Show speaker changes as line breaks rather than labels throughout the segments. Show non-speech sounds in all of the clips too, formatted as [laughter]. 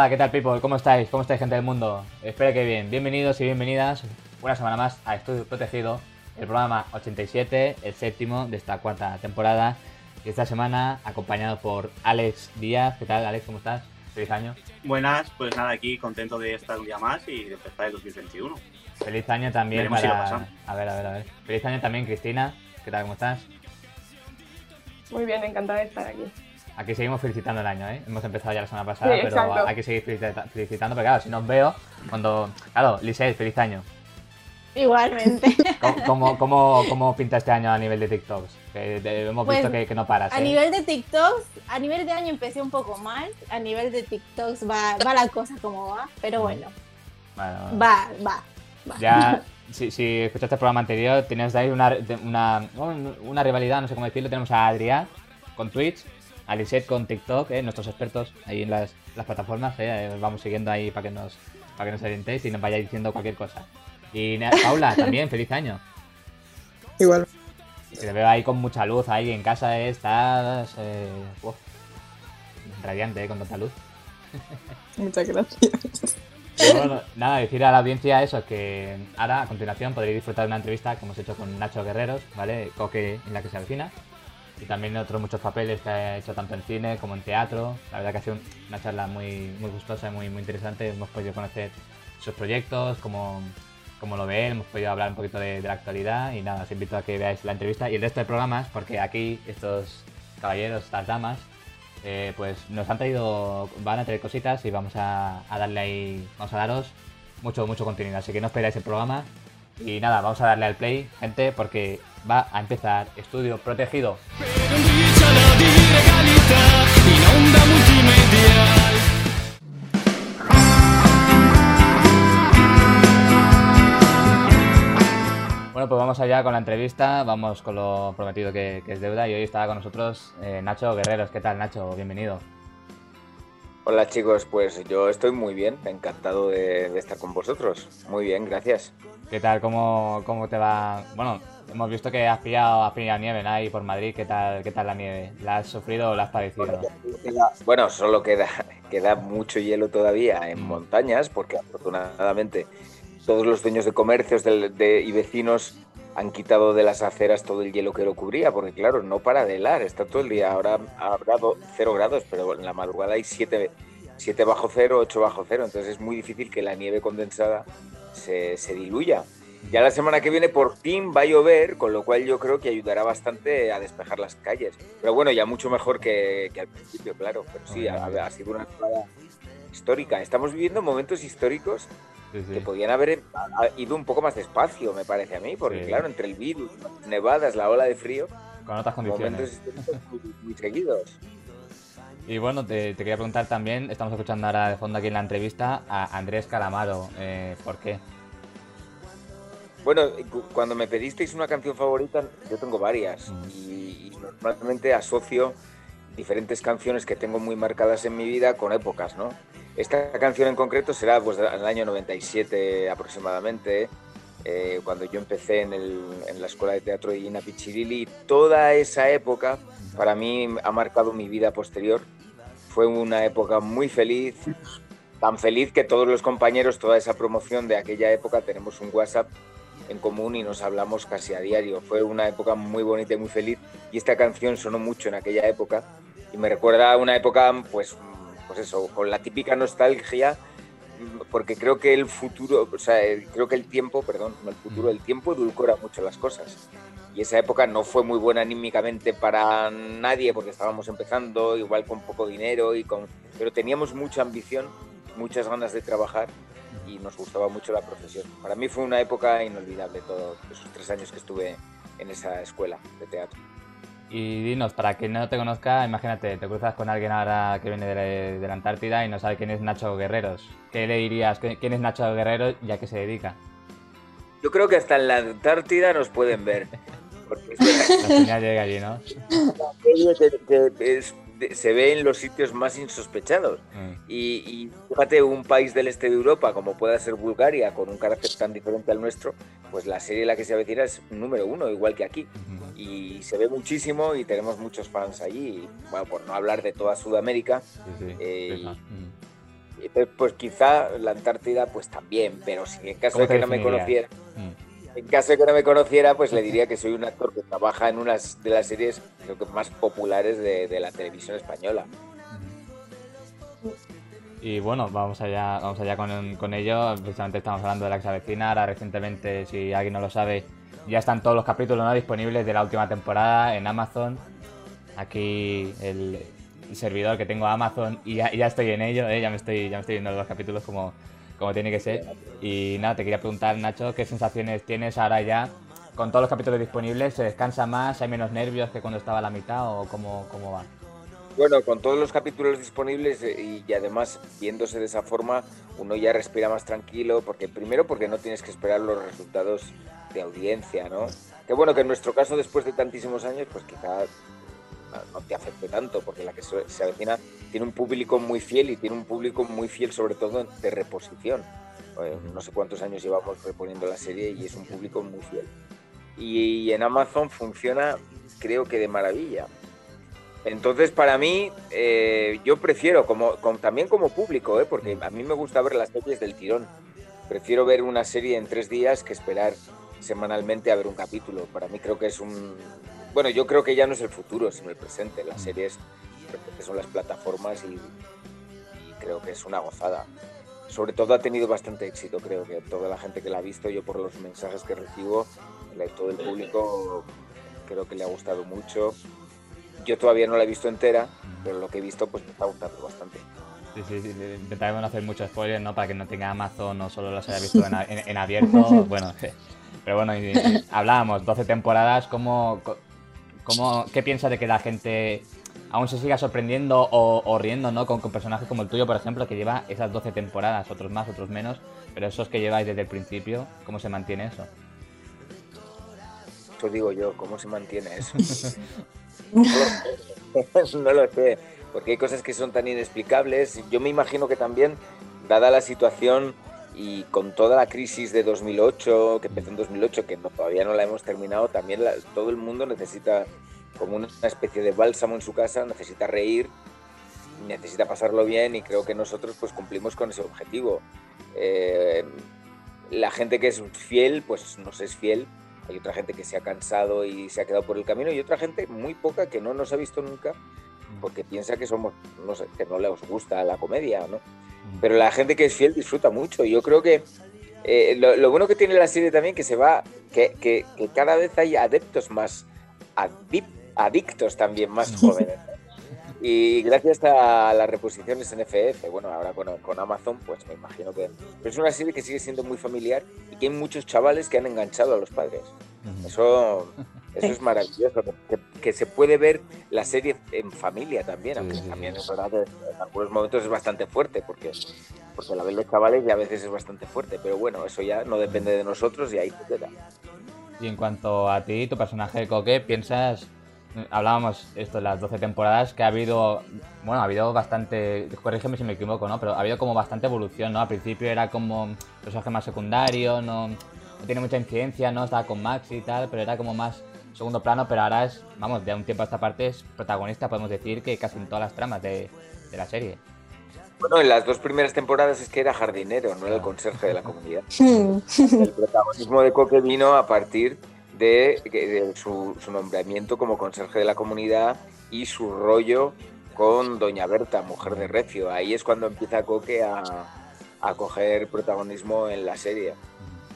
Hola, ¿qué tal, people? ¿Cómo estáis? ¿Cómo estáis, gente del mundo? Espero que bien. Bienvenidos y bienvenidas una semana más a Estudio Protegido, el programa 87, el séptimo de esta cuarta temporada. Y esta semana acompañado por Alex Díaz. ¿Qué tal, Alex? ¿Cómo estás? Feliz año.
Buenas, pues nada, aquí contento de estar un día más y de empezar el 2021.
Feliz año también
Veremos si lo
para...
pasamos.
A ver, a ver, a ver. Feliz año también, Cristina. ¿Qué tal? ¿Cómo estás?
Muy bien, encantada de estar aquí.
Aquí seguimos felicitando el año, ¿eh? Hemos empezado ya la semana pasada,
Sí,
pero
exacto.
hay que seguir felicita- felicitando, porque claro, si nos veo, cuando... Claro, Lisette, feliz año.
Igualmente. [laughs]
¿Cómo, cómo, cómo, cómo pinta este año a nivel de TikToks? Que hemos
Pues,
visto que, que no paras,
A
¿eh?
nivel de TikToks, a nivel de año empecé un poco mal. A nivel de TikToks va, va la cosa como va. Pero bueno,
Bueno,
va, va. va.
Ya, [laughs] si, si escuchaste el programa anterior, tenías ahí una, una, una rivalidad, no sé cómo decirlo. Tenemos a Adrián con Twitch, a Lisette con TikTok, ¿eh? nuestros expertos ahí en las, las plataformas. ¿eh? Os vamos siguiendo ahí para que nos para que nos orientéis y nos vayáis diciendo cualquier cosa. Y [laughs] Paula, también, feliz año.
Igual.
Que te veo ahí con mucha luz ahí en casa, ¿eh? estás eh, uf, radiante ¿eh? con tanta luz. [laughs]
Muchas gracias.
Y bueno, nada, decir a la audiencia eso, que ahora a continuación podréis disfrutar de una entrevista que hemos hecho con Nacho Guerreros, ¿vale? Coque en la que se avecina. Y también otros muchos papeles que ha hecho tanto en cine como en teatro. La verdad que ha sido un- una charla muy, muy gustosa y muy, muy interesante. Hemos podido conocer sus proyectos, cómo, cómo lo ve él, hemos podido hablar un poquito de, la actualidad. Y nada, os invito a que veáis la entrevista y el resto de programas, porque aquí estos caballeros, estas damas, eh, pues nos han traído, van a traer cositas y vamos a, darle ahí, vamos a daros mucho, mucho contenido. Así que no esperáis el programa. Y nada, vamos a darle al play, gente, porque va a empezar Estudio Protegido. Bueno, pues vamos allá con la entrevista, vamos con lo prometido que, que es deuda. Y hoy está con nosotros eh, Nacho Guerreros. ¿Qué tal, Nacho? Bienvenido.
Hola chicos, pues yo estoy muy bien, encantado de, de estar con vosotros. Muy bien, gracias.
¿Qué tal? ¿Cómo, cómo te va? Bueno, hemos visto que has pillado, has pillado nieve ¿no? ahí por Madrid. ¿Qué tal, ¿Qué tal la nieve? ¿La has sufrido o la has padecido?
Bueno, solo queda, queda mucho hielo todavía en
Mm.
montañas, porque afortunadamente todos los dueños de comercios del- de- y vecinos han quitado de las aceras todo el hielo que lo cubría, porque claro, no para de helar, está todo el día, ahora habrá do- cero grados, pero en la madrugada hay 7 siete bajo cero, 8 bajo cero, entonces es muy difícil que la nieve condensada se, se diluya. Ya la semana que viene por fin va a llover, con lo cual yo creo que ayudará bastante a despejar las calles. Pero bueno, ya mucho mejor que, que al principio, claro. Pero sí, ha, ha sido una temporada histórica. Estamos viviendo momentos históricos
Sí, sí.
que podían haber a- ido un poco más despacio, me parece a mí, porque
Sí.
claro, entre el virus, las nevadas, la ola de frío,
Con otras
momentos
condiciones.
históricos muy, muy seguidos.
Y bueno, te, te quería preguntar también, estamos escuchando ahora de fondo aquí en la entrevista a Andrés Calamaro. Eh, ¿Por qué?
Bueno, cu- cuando me pedisteis una canción favorita, yo tengo varias y, y normalmente asocio diferentes canciones que tengo muy marcadas en mi vida con épocas, ¿no? Esta canción en concreto será pues del año 97 aproximadamente, eh, cuando yo empecé en, el- en la escuela de teatro de Gina Pichirili. Toda esa época para mí ha marcado mi vida posterior. Fue una época muy feliz, tan feliz que todos los compañeros, toda esa promoción de aquella época, tenemos un WhatsApp en común y nos hablamos casi a diario. Fue una época muy bonita y muy feliz y esta canción sonó mucho en aquella época y me recuerda a una época, pues, pues eso, con la típica nostalgia, porque creo que el futuro, o sea, creo que el tiempo, perdón, no el futuro, el tiempo edulcora mucho las cosas. Y esa época no fue muy buena anímicamente para nadie porque estábamos empezando, igual con poco dinero, y con... pero teníamos mucha ambición, muchas ganas de trabajar y nos gustaba mucho la profesión. Para mí fue una época inolvidable todos esos tres años que estuve en esa escuela de teatro.
Y dinos, para quien no te conozca, imagínate, te cruzas con alguien ahora que viene de la, de la Antártida y no sabe quién es Nacho Guerreros. ¿Qué le dirías? ¿Qué- ¿Quién es Nacho Guerrero y a qué se dedica?
Yo creo que hasta en la Antártida nos pueden ver. [laughs] Porque
La señal llega allí, ¿no? [laughs]
que, que es- de- se ve en los sitios más insospechados.
Mm.
Y, y fíjate, un país del este de Europa, como pueda ser Bulgaria, con un carácter tan diferente al nuestro, pues la serie en la que se avecina es número uno, igual que aquí. Y se ve muchísimo y tenemos muchos fans allí. Y, bueno, por no hablar de toda Sudamérica,
Sí, sí.
Eh.
Mm.
Entonces, pues quizá la Antártida, pues también, pero si en caso
¿Cómo
de que no me conociera,
Mm.
En caso de que no me conociera, pues le diría que soy un actor que trabaja en unas de las series creo que más populares de, la televisión española.
Y bueno, vamos allá, vamos allá con, ello. Precisamente estamos hablando de la que se avecina. Ahora recientemente, si alguien no lo sabe, ya están todos los capítulos disponibles de la última temporada en Amazon. Aquí el, servidor que tengo Amazon y ya, y ya estoy en ello, ¿eh? ya, me estoy, ya me estoy viendo los capítulos como, como tiene que ser. Y nada, te quería preguntar, Nacho, ¿qué sensaciones tienes ahora ya con todos los capítulos disponibles? ¿Se descansa más? ¿Hay menos nervios que cuando estaba a la mitad o cómo, cómo va?
Bueno, con todos los capítulos disponibles eh, y además viéndose de esa forma, uno ya respira más tranquilo, porque primero porque no tienes que esperar los resultados de audiencia, ¿no? Que bueno, que en nuestro caso, después de tantísimos años, pues quizá no te afecte tanto, porque la que se se avecina tiene un público muy fiel y tiene un público muy fiel sobre todo de reposición. No sé cuántos años llevamos reponiendo la serie y es un público muy fiel. Y en Amazon funciona, creo que de maravilla. Entonces, para mí, eh, yo prefiero, como, como- también como público, ¿eh? porque a mí me gusta ver las series del tirón. Prefiero ver una serie en tres días que esperar semanalmente a ver un capítulo. Para mí creo que es un... Bueno, yo creo que ya no es el futuro, sino el presente. Las series que son las plataformas y, y creo que es una gozada. Sobre todo ha tenido bastante éxito, creo que toda la gente que la ha visto, yo por los mensajes que recibo, todo el público creo que le ha gustado mucho. Yo todavía no la he visto entera, pero lo que he visto pues me está gustando bastante.
Sí, sí, sí, intentaremos no hacer mucho spoiler, ¿no? Para que no tenga Amazon o solo los haya visto en, en- en abierto. [laughs] Bueno, [laughs] pero bueno, y- y hablábamos, 12 temporadas, ¿cómo, cómo, ¿qué piensas de que la gente aún se siga sorprendiendo o, o riendo, ¿no? Con, con personajes como el tuyo, por ejemplo, que lleva esas 12 temporadas, otros más, otros menos, pero esos que lleváis desde el principio, ¿cómo se mantiene eso?
Eso digo yo, ¿cómo se mantiene eso? No lo sé, no lo sé, porque hay cosas que son tan inexplicables. Yo me imagino que también, dada la situación y con toda la crisis de 2008, que empezó en 2008, que no- todavía no la hemos terminado, también la- todo el mundo necesita como una especie de bálsamo en su casa, necesita reír, necesita pasarlo bien y creo que nosotros pues cumplimos con ese objetivo. Eh, la gente que es fiel, pues nos es fiel. Hay otra gente que se ha cansado y se ha quedado por el camino y otra gente muy poca que no nos ha visto nunca porque piensa que somos, no sé, que no les gusta la comedia, ¿no? Pero la gente que es fiel disfruta mucho. Y yo creo que eh, lo, lo bueno que tiene la serie también que se va, que, que- que cada vez hay adeptos más adictos también más jóvenes. Y gracias a las reposiciones en FF, bueno, ahora con, con Amazon, pues me imagino que pero es una serie que sigue siendo muy familiar y que hay muchos chavales que han enganchado a los padres. Eso, eso es maravilloso, que, que se puede ver la serie en familia también, aunque
sí, sí.
también es verdad que en algunos momentos es bastante fuerte, porque, porque la ven los chavales y a veces es bastante fuerte, pero bueno, eso ya no depende de nosotros y ahí se queda.
Y en cuanto a ti, tu personaje de Coque, piensas, hablábamos esto de las 12 temporadas, que ha habido, bueno, ha habido bastante, corrígeme si me equivoco, ¿no? Pero ha habido como bastante evolución, ¿no? Al principio era como personaje más secundario, no, no tiene mucha incidencia, ¿no? Estaba con Max y tal, pero era como más segundo plano, pero ahora es, vamos, de un tiempo a esta parte es protagonista, podemos decir, que casi en todas las tramas de, de la serie.
Bueno, en las dos primeras temporadas es que era jardinero, no era el conserje de la comunidad. El protagonismo de Coque vino a partir de, de su, su nombramiento como conserje de la comunidad y su rollo con Doña Berta, mujer de Recio. Ahí es cuando empieza Coque a, a coger protagonismo en la serie.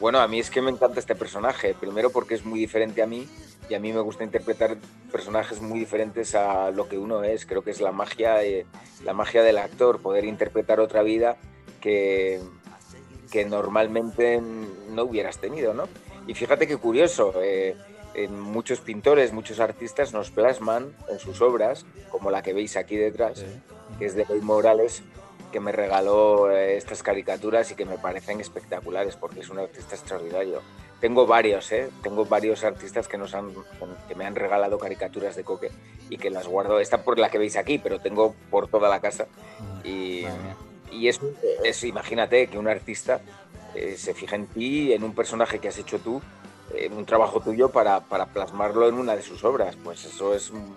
Bueno, a mí es que me encanta este personaje. Primero porque es muy diferente a mí y a mí me gusta interpretar personajes muy diferentes a lo que uno es. Creo que es la magia, la magia del actor, poder interpretar otra vida que, que normalmente no hubieras tenido, ¿no? Y fíjate qué curioso, eh, en muchos pintores, muchos artistas nos plasman en sus obras, como la que veis aquí detrás, que es de Eloy Morales, que me regaló eh, estas caricaturas y que me parecen espectaculares porque es un artista extraordinario. Tengo varios, ¿eh? Tengo varios artistas que, nos han, que me han regalado caricaturas de Coque y que las guardo. Esta por la que veis aquí, pero tengo por toda la casa. Y, y es, es, imagínate que un artista eh, se fija en ti, en un personaje que has hecho tú, en un trabajo tuyo para, para plasmarlo en una de sus obras. Pues eso es un,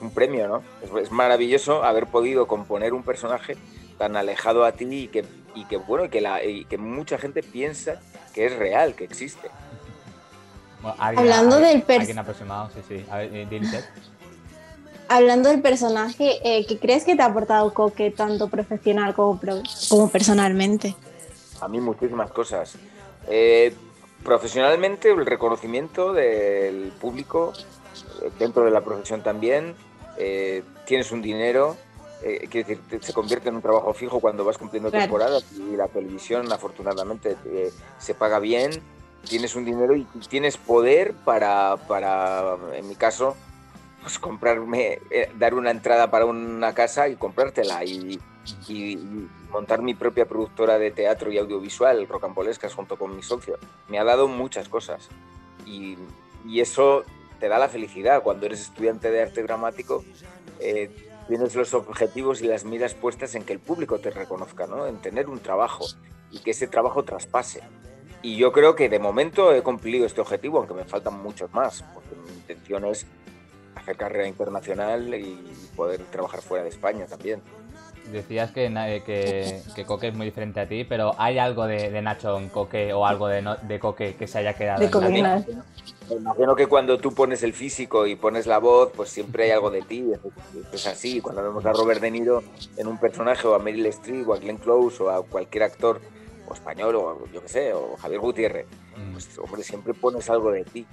un premio, ¿no? Es, es maravilloso haber podido componer un personaje tan alejado a ti y que, y que bueno, y que, la, y que mucha gente piensa que es real, que existe.
Bueno, alguien-
Hablando
alguien-
del pers-
Alguien aproximado, sí, sí. A ver, eh.
Hablando del personaje, eh, ¿qué crees que te ha aportado Coque tanto profesional como, pro- como personalmente?
A mí muchísimas cosas. Eh, profesionalmente, el reconocimiento del público, eh, dentro de la profesión también, eh, tienes un dinero, eh, quiero decir, se convierte en un trabajo fijo cuando vas cumpliendo
Claro.
temporadas y la televisión afortunadamente eh, se paga bien, tienes un dinero y tienes poder para, para en mi caso, pues comprarme, eh, dar una entrada para una casa y comprártela y, y- y montar mi propia productora de teatro y audiovisual, Rocambolescas, junto con mi socio. Me ha dado muchas cosas y, y eso te da la felicidad. Cuando eres estudiante de arte dramático, eh, tienes los objetivos y las miras puestas en que el público te reconozca, ¿no? en tener un trabajo y que ese trabajo traspase. Y yo creo que de momento he cumplido este objetivo, aunque me faltan muchos más, porque mi intención es hacer carrera internacional y poder trabajar fuera de España también.
Decías que, na- eh, que, que Coque es muy diferente a ti, pero ¿hay algo de, de Nacho en Coque o algo de, no- de Coque que se haya quedado
De
en Nacho?
Me imagino que cuando tú pones el físico y pones la voz, pues siempre hay algo de ti. Es- Es así. Cuando vemos a Robert De Niro en un personaje, o a Meryl Streep, o a Glenn Close, o a cualquier actor, o español, o yo qué sé, o Javier Gutiérrez,
Mm.
pues hombre, siempre pones algo de ti.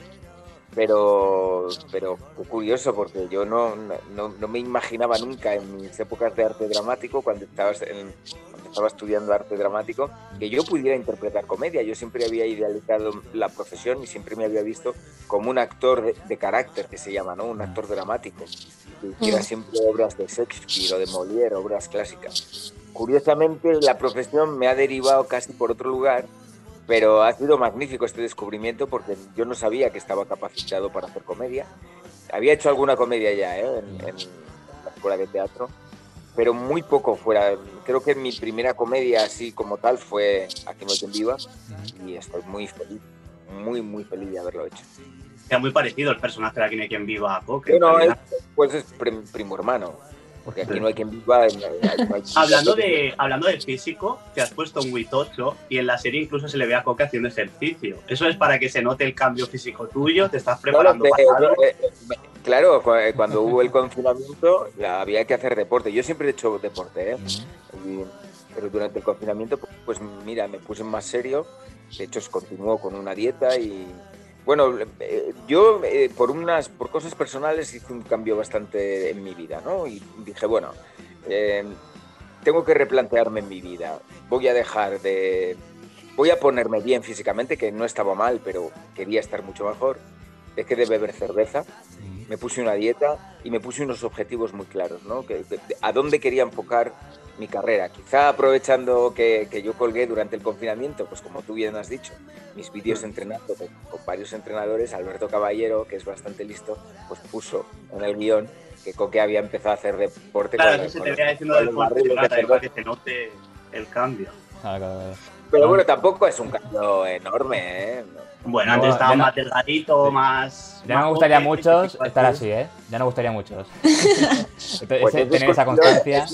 Pero, pero curioso, porque yo no, no, no me imaginaba nunca en mis épocas de arte dramático, cuando, estabas en- cuando estaba estudiando arte dramático, que yo pudiera interpretar comedia. Yo siempre había idealizado la profesión y siempre me había visto como un actor de, de carácter, que se llama, ¿no? Un actor dramático, que hiciera
Mm.
siempre obras de Shakespeare o de Molière, obras clásicas. Curiosamente, la profesión me ha derivado casi por otro lugar, pero ha sido magnífico este descubrimiento porque yo no sabía que estaba capacitado para hacer comedia. Había hecho alguna comedia ya ¿eh? en, en la escuela de teatro, pero muy poco fuera. Creo que mi primera comedia así como tal fue Aquí no quien viva y estoy muy feliz, muy, muy feliz de haberlo hecho.
Era muy parecido el personaje de Aquí no hay quien viva a Coque. En
es, pues es prim- primo hermano, porque aquí no hay quien viva. no hay- [laughs]
Hablando de, hablando de físico, te has puesto muy tocho y en la serie incluso se le ve a Coque haciendo ejercicio. Eso es para que se note el cambio físico tuyo, te estás preparando
Claro,
para
de- claro, cu- eh, cuando hubo el confinamiento la- había que hacer deporte. Yo siempre he hecho deporte, ¿eh? Y- pero durante el confinamiento, pues mira, me puse más serio. De hecho, continuó con una dieta y bueno, eh, yo eh, por unas por cosas personales hice un cambio bastante en mi vida, ¿no? Y dije, bueno, eh, tengo que replantearme en mi vida. Voy a dejar de voy a ponerme bien físicamente, que no estaba mal, pero quería estar mucho mejor. Dejé de beber cerveza, me puse una dieta y me puse unos objetivos muy claros, ¿no? Que, a dónde quería enfocar mi carrera. Quizá aprovechando que, que yo colgué durante el confinamiento, pues como tú bien has dicho, mis vídeos entrenando con, con varios entrenadores, Alberto Caballero, que es bastante listo, pues puso en el guion que Coque había empezado a hacer deporte.
Claro,
con-
eso se
con
te
los- los
deporte, para que se note el cambio.
Claro, claro, claro.
Pero bueno, tampoco es un cambio enorme, ¿eh?
Bueno,
No,
antes estaba
no-
más delgadito,
Sí.
más.
Ya no
más
me gustaría a muchos estar
así.
¿eh? Ya no me gustaría a muchos. [laughs] Entonces,
Pues
tener esa constancia.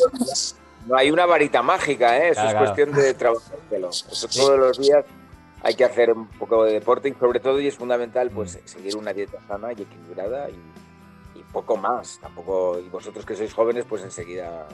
No hay una varita mágica, ¿eh? Eso
Claro,
es
claro.
cuestión de trabajártelo. Eso
Sí.
todos los días hay que hacer un poco de deporte y sobre todo, y es fundamental, pues
Mm.
seguir una dieta sana y equilibrada y, y poco más. Tampoco, y vosotros que sois jóvenes, pues enseguida...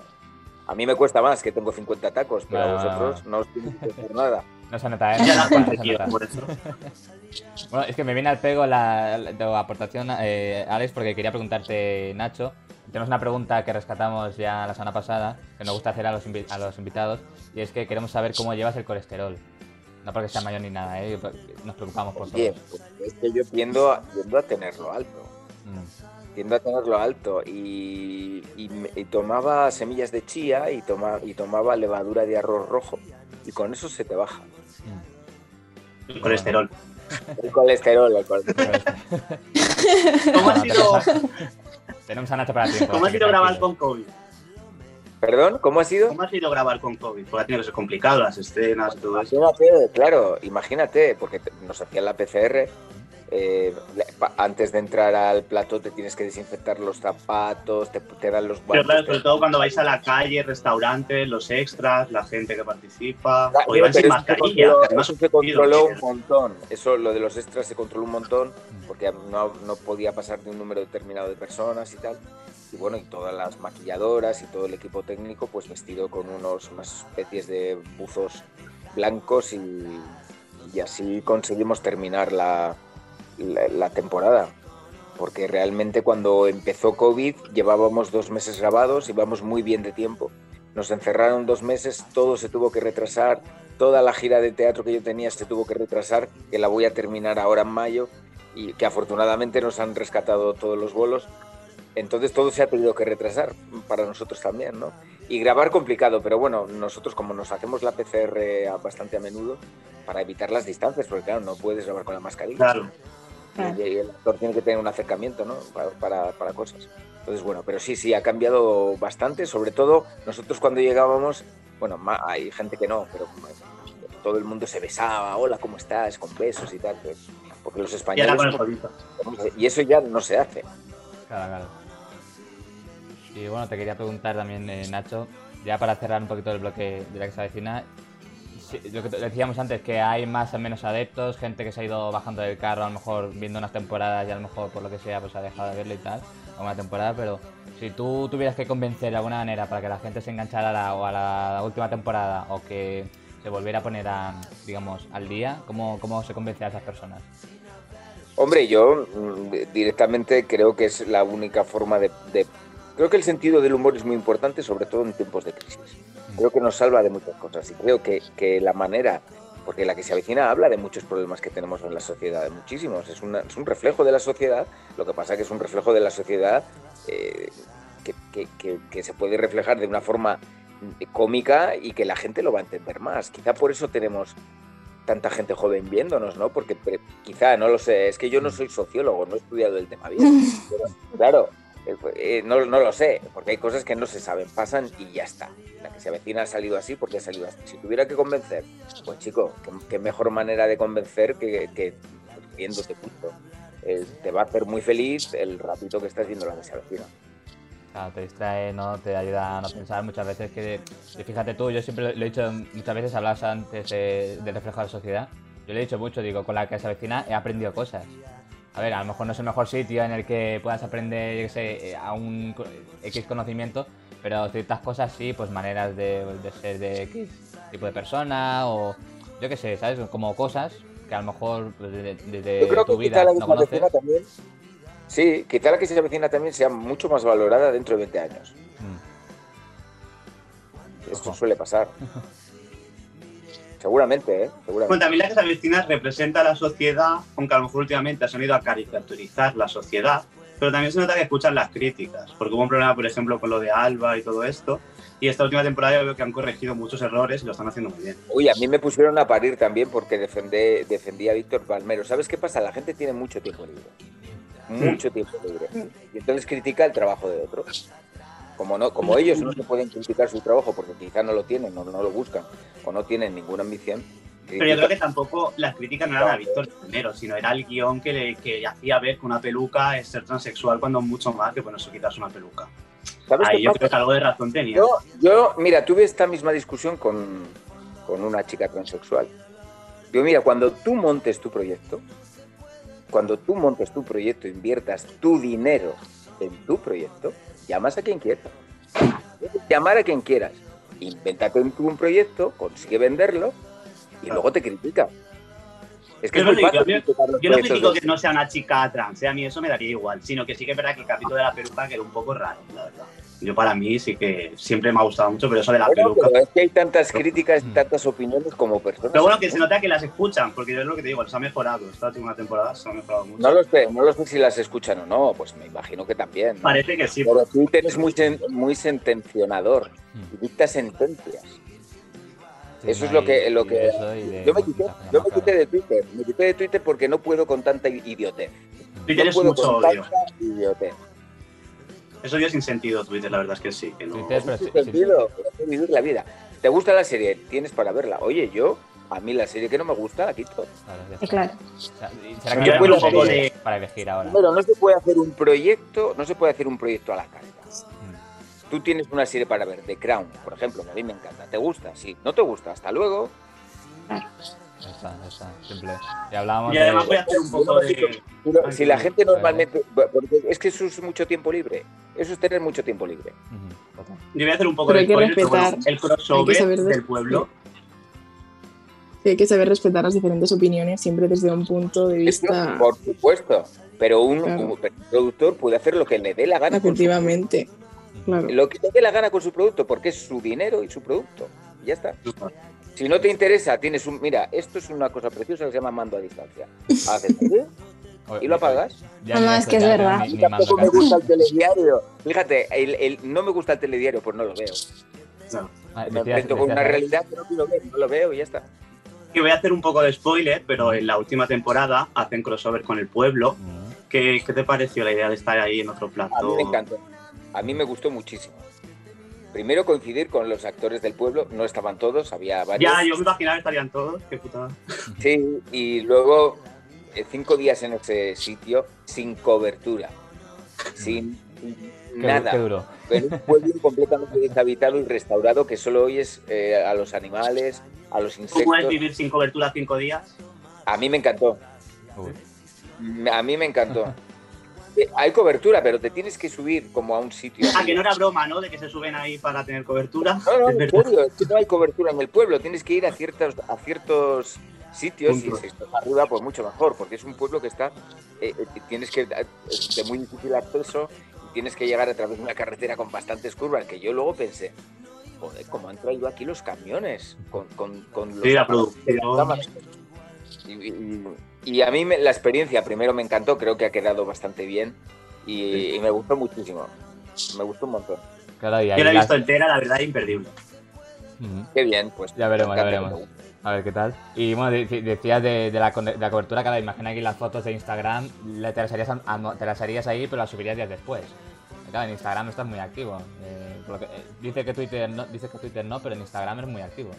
A mí me cuesta más, que tengo 50 tacos, pero a
No, no, no,
vosotros no os tiene que hacer nada.
No se nota, ¿eh?
La
No no se nota.
por eso. [laughs]
Bueno, es que me viene al pego la, la- tu aportación, eh, Alex, porque quería preguntarte, Nacho. Tenemos una pregunta que rescatamos ya la semana pasada, que nos gusta hacer a los, invi- a los invitados, y es que queremos saber cómo llevas el colesterol. No porque sea mayor ni nada, ¿eh? Nos preocupamos por
Oye,
todos.
pues es que yo tiendo a, tiendo a tenerlo alto.
Mm.
tiendo a tenerlo alto y, y tomaba semillas de chía y, toma, y tomaba levadura de arroz rojo y con eso se te baja
Mm.
El colesterol.
el colesterol. el colesterol. [laughs]
¿Cómo ha sido,
tenemos, a, Nacho para tiempo.
cómo ha sido grabar con COVID?
Perdón, ¿cómo ha sido?
¿Cómo ha sido grabar con COVID? Porque ha tenido que ser complicado, las escenas y todo eso.
Imagínate, claro, imagínate, porque nos hacían la PCR eh, antes de entrar al plató te tienes que desinfectar los zapatos, te, te dan los
Pero
guantes.
claro,
te-
sobre todo cuando vais a la calle, restaurantes, los extras, la gente que participa,
Claro,
o iban
pero
sin mascarilla.
controló- eso se controló un montón. Eso, lo de los extras se controló un montón porque no, no podía pasar de un número determinado de personas y tal. Y bueno, y todas las maquilladoras y todo el equipo técnico, pues vestido con unos, unas especies de buzos blancos y, y así conseguimos terminar la, la, la temporada. Porque realmente cuando empezó COVID llevábamos dos meses grabados, íbamos muy bien de tiempo. Nos encerraron dos meses, todo se tuvo que retrasar, toda la gira de teatro que yo tenía se tuvo que retrasar, que la voy a terminar ahora en mayo y que afortunadamente nos han rescatado todos los vuelos. Entonces todo se ha tenido que retrasar para nosotros también, ¿no? Y grabar complicado, pero bueno, nosotros como nos hacemos la PCR bastante a menudo para evitar las distancias, porque claro, no puedes grabar con la mascarilla.
Claro.
Y, y el actor tiene que tener un acercamiento, ¿no? Para, para- para cosas. Entonces, bueno, pero sí, sí, ha cambiado bastante. Sobre todo, nosotros cuando llegábamos, bueno, hay gente que no, pero todo el mundo se besaba, hola, ¿cómo estás? Con besos y tal. pues, porque los españoles...
jodito.
Y eso ya no se hace.
Claro, claro. Y bueno, te quería preguntar también, eh, Nacho, ya para cerrar un poquito el bloque de la que se avecina, lo que decíamos antes, que hay más o menos adeptos, gente que se ha ido bajando del carro, a lo mejor viendo unas temporadas y a lo mejor por lo que sea, pues ha dejado de verlo y tal, a una temporada, pero si tú tuvieras que convencer de alguna manera para que la gente se enganchara a la, o a la última temporada o que se volviera a poner a, digamos, al día, ¿cómo, cómo se convence a esas personas?
Hombre, yo mm, directamente creo que es la única forma de- Creo que el sentido del humor es muy importante, sobre todo en tiempos de crisis. Creo que nos salva de muchas cosas y creo que, que la manera, porque la que se avecina habla de muchos problemas que tenemos en la sociedad, de muchísimos. Es, una- es un reflejo de la sociedad, lo que pasa que es un reflejo de la sociedad eh, que, que- que- se puede reflejar de una forma mm, cómica y que la gente lo va a entender más. Quizá por eso tenemos tanta gente joven viéndonos, ¿no? Porque quizá, no lo sé, es que yo no soy sociólogo, no he estudiado el tema bien. [laughs] pero, claro, eh, eh, no, no lo sé, porque hay cosas que no se saben, pasan y ya está. La que se avecina ha salido así porque ha salido así. Si tuviera que convencer, pues chico, qué, qué mejor manera de convencer que, que riéndote punto. Eh, te va a hacer muy feliz el ratito que estás viendo la que se avecina.
Claro, te distrae, ¿no? Te ayuda a no pensar muchas veces que, fíjate tú, yo siempre lo he dicho muchas veces, hablabas antes de- del reflejo de la sociedad, yo le he dicho mucho, digo, con la que se avecina he aprendido cosas. A ver, a lo mejor no es el mejor sitio en el que puedas aprender, yo qué sé, eh, a un X conocimiento, pero ciertas cosas sí, pues maneras de, de ser de X tipo de persona o yo qué sé, ¿sabes? Como cosas que a lo mejor pues, desde, desde
Yo creo
tu
que
vida no conoces.
también. Sí, quizá la que se avecina también sea mucho más valorada dentro de 20 años.
Mm.
Esto
Ojo.
suele pasar. [laughs] Seguramente, ¿eh?
Bueno,
Seguramente.
también se avecina representa a la sociedad, aunque a lo mejor últimamente se han ido a caricaturizar la sociedad, pero también se nota que escuchan las críticas, porque hubo un problema, por ejemplo, con lo de Alba y todo esto, y esta última temporada yo veo que han corregido muchos errores y lo están haciendo muy bien.
Uy, a mí me pusieron a parir también porque defendé, defendí a Víctor Palmero. ¿Sabes qué pasa? La gente tiene mucho tiempo libre. Mucho tiempo libre. Y entonces critica el trabajo de otros. Como, no, como ellos no se pueden criticar su trabajo porque quizá no lo tienen o no lo buscan o no tienen ninguna ambición.
Pero yo creo que tampoco las críticas no eran a Víctor primero, sino era el guion que, le, que hacía ver que una peluca es ser transexual cuando mucho más que ponerse quitarse una peluca.
¿Sabes
Ahí yo
pasa?
creo que algo de razón tenía.
Yo, yo, mira, tuve esta misma discusión con, con una chica transexual. Digo, mira, cuando tú montes tu proyecto, cuando tú montes tu proyecto, inviertas tu dinero en tu proyecto, llamas a quien quieras. Llamar a quien quieras. Invéntate un, un proyecto, consigue venderlo y luego te critica. Es que
Yo
es
no
muy
digo,
fácil
yo- no critico que no sea una chica trans, ¿eh? a mí eso me daría igual, sino que sí que es verdad que el capítulo de la peluca quedó un poco raro, la verdad. Yo para mí sí que siempre me ha gustado mucho, pero eso de la
Bueno,
peluca...
pero es que hay tantas críticas y tantas opiniones como personas.
Pero bueno, que se nota que las escuchan, porque yo es lo que te digo, se ha mejorado. Esta última temporada se ha mejorado mucho.
No lo sé, no lo sé si las escuchan o no, pues me imagino que también. ¿no?
Parece que sí.
Pero Twitter es muy, sen- muy sentencionador y dicta sentencias.
Sí,
Eso es lo que- lo que- Yo me quité, yo me quité de Twitter, me quité de Twitter porque no puedo con tanta idiotez.
Twitter
no
es
puedo
mucho
con
odio.
tanta idiotez.
Eso yo sin sentido, Twitter, la verdad es que sí. Que no...
Twitter, pero
Sin sentido, la vida. Te gusta la serie, tienes para verla. Oye, yo A mí la serie que no me gusta la quito.
Claro, ya.
Claro.
¿Será que no serie
de-
para elegir ahora?
Primero, no se puede hacer un proyecto, no se puede hacer un proyecto a la carta.
Mm.
Tú tienes una serie para ver, The Crown, por ejemplo, que a mí me encanta. ¿Te gusta? Sí. ¿No te gusta? Hasta luego.
Ya está, ya está, simple. Y hablábamos
Y además voy a hacer un poco de.
Si la gente normalmente... Porque es que eso es mucho tiempo libre. Eso es tener mucho tiempo libre.
Yo voy a hacer un poco
Pero
de
hay que
spoiler,
respetar,
el crossover
hay que saber de-
del pueblo.
Sí, hay que saber respetar las diferentes opiniones siempre desde un punto de vista.
Por supuesto. Pero un,
Claro.
un productor puede hacer lo que le dé la gana. con su
Efectivamente, claro.
lo que le dé la gana con su producto, porque es su dinero y su producto. Y Ya está. Si no te interesa, tienes un. Mira, esto es una cosa preciosa que se llama mando a distancia. Haces y lo apagas.
Ya
No, no, es que es verdad.
ni-
A mí
ni
tampoco me gusta el telediario. Fíjate, el, el- no me gusta el telediario, pues no lo veo.
Ah,
Me enfrento con una realidad que no quiero ver, no lo veo y ya está.
Y voy a hacer un poco de spoiler, pero en la última temporada hacen crossover con el pueblo.
Mm.
¿Qué, qué te pareció la idea de estar ahí en otro plato?
A mí me encantó. A mí me gustó muchísimo. Primero coincidir con los actores del pueblo, no estaban todos, había varios.
Ya, yo me imaginaba que estarían todos. Qué putada. [laughs]
Sí, y luego eh, cinco días en ese sitio sin cobertura, sin
Qué,
nada.
qué duro.
En un pueblo [laughs] completamente deshabitado y restaurado que solo oyes eh, a los animales, a los
¿Tú puedes
insectos.
vivir sin cobertura cinco días?
A mí me encantó.
Uy.
A mí me encantó. [laughs] Hay cobertura, pero te tienes que subir como a un sitio.
Ah, que no era broma, ¿no? De que se suben ahí para tener cobertura.
No, no,
Es
en serio, es que no hay cobertura en el pueblo. Tienes que ir a ciertos, a ciertos sitios y si estás arriba, pues mucho mejor, porque es un pueblo que está, eh, eh, tienes que, es de muy difícil acceso y tienes que llegar a través de una carretera con bastantes curvas, que yo luego pensé, joder, ¿cómo han traído aquí los camiones? Con, con, con los
Sí, la producción.
y- y a mí me- la experiencia primero me encantó, creo que ha quedado bastante bien y, y me gustó muchísimo. Me gustó un montón.
Claro, y ahí
Yo la he
las-
visto entera, la verdad, imperdible.
Qué bien, pues.
Ya veremos, ya veremos. A ver qué tal. Y bueno, de- decías de, de la, con- de la cobertura, claro, imagina aquí las fotos de Instagram, le- te las harías, te las harías ahí, pero las subirías días después. Claro, en Instagram estás muy activo. Eh, que- eh, dice, que Twitter no, dice que Twitter no, pero en Instagram eres muy activo.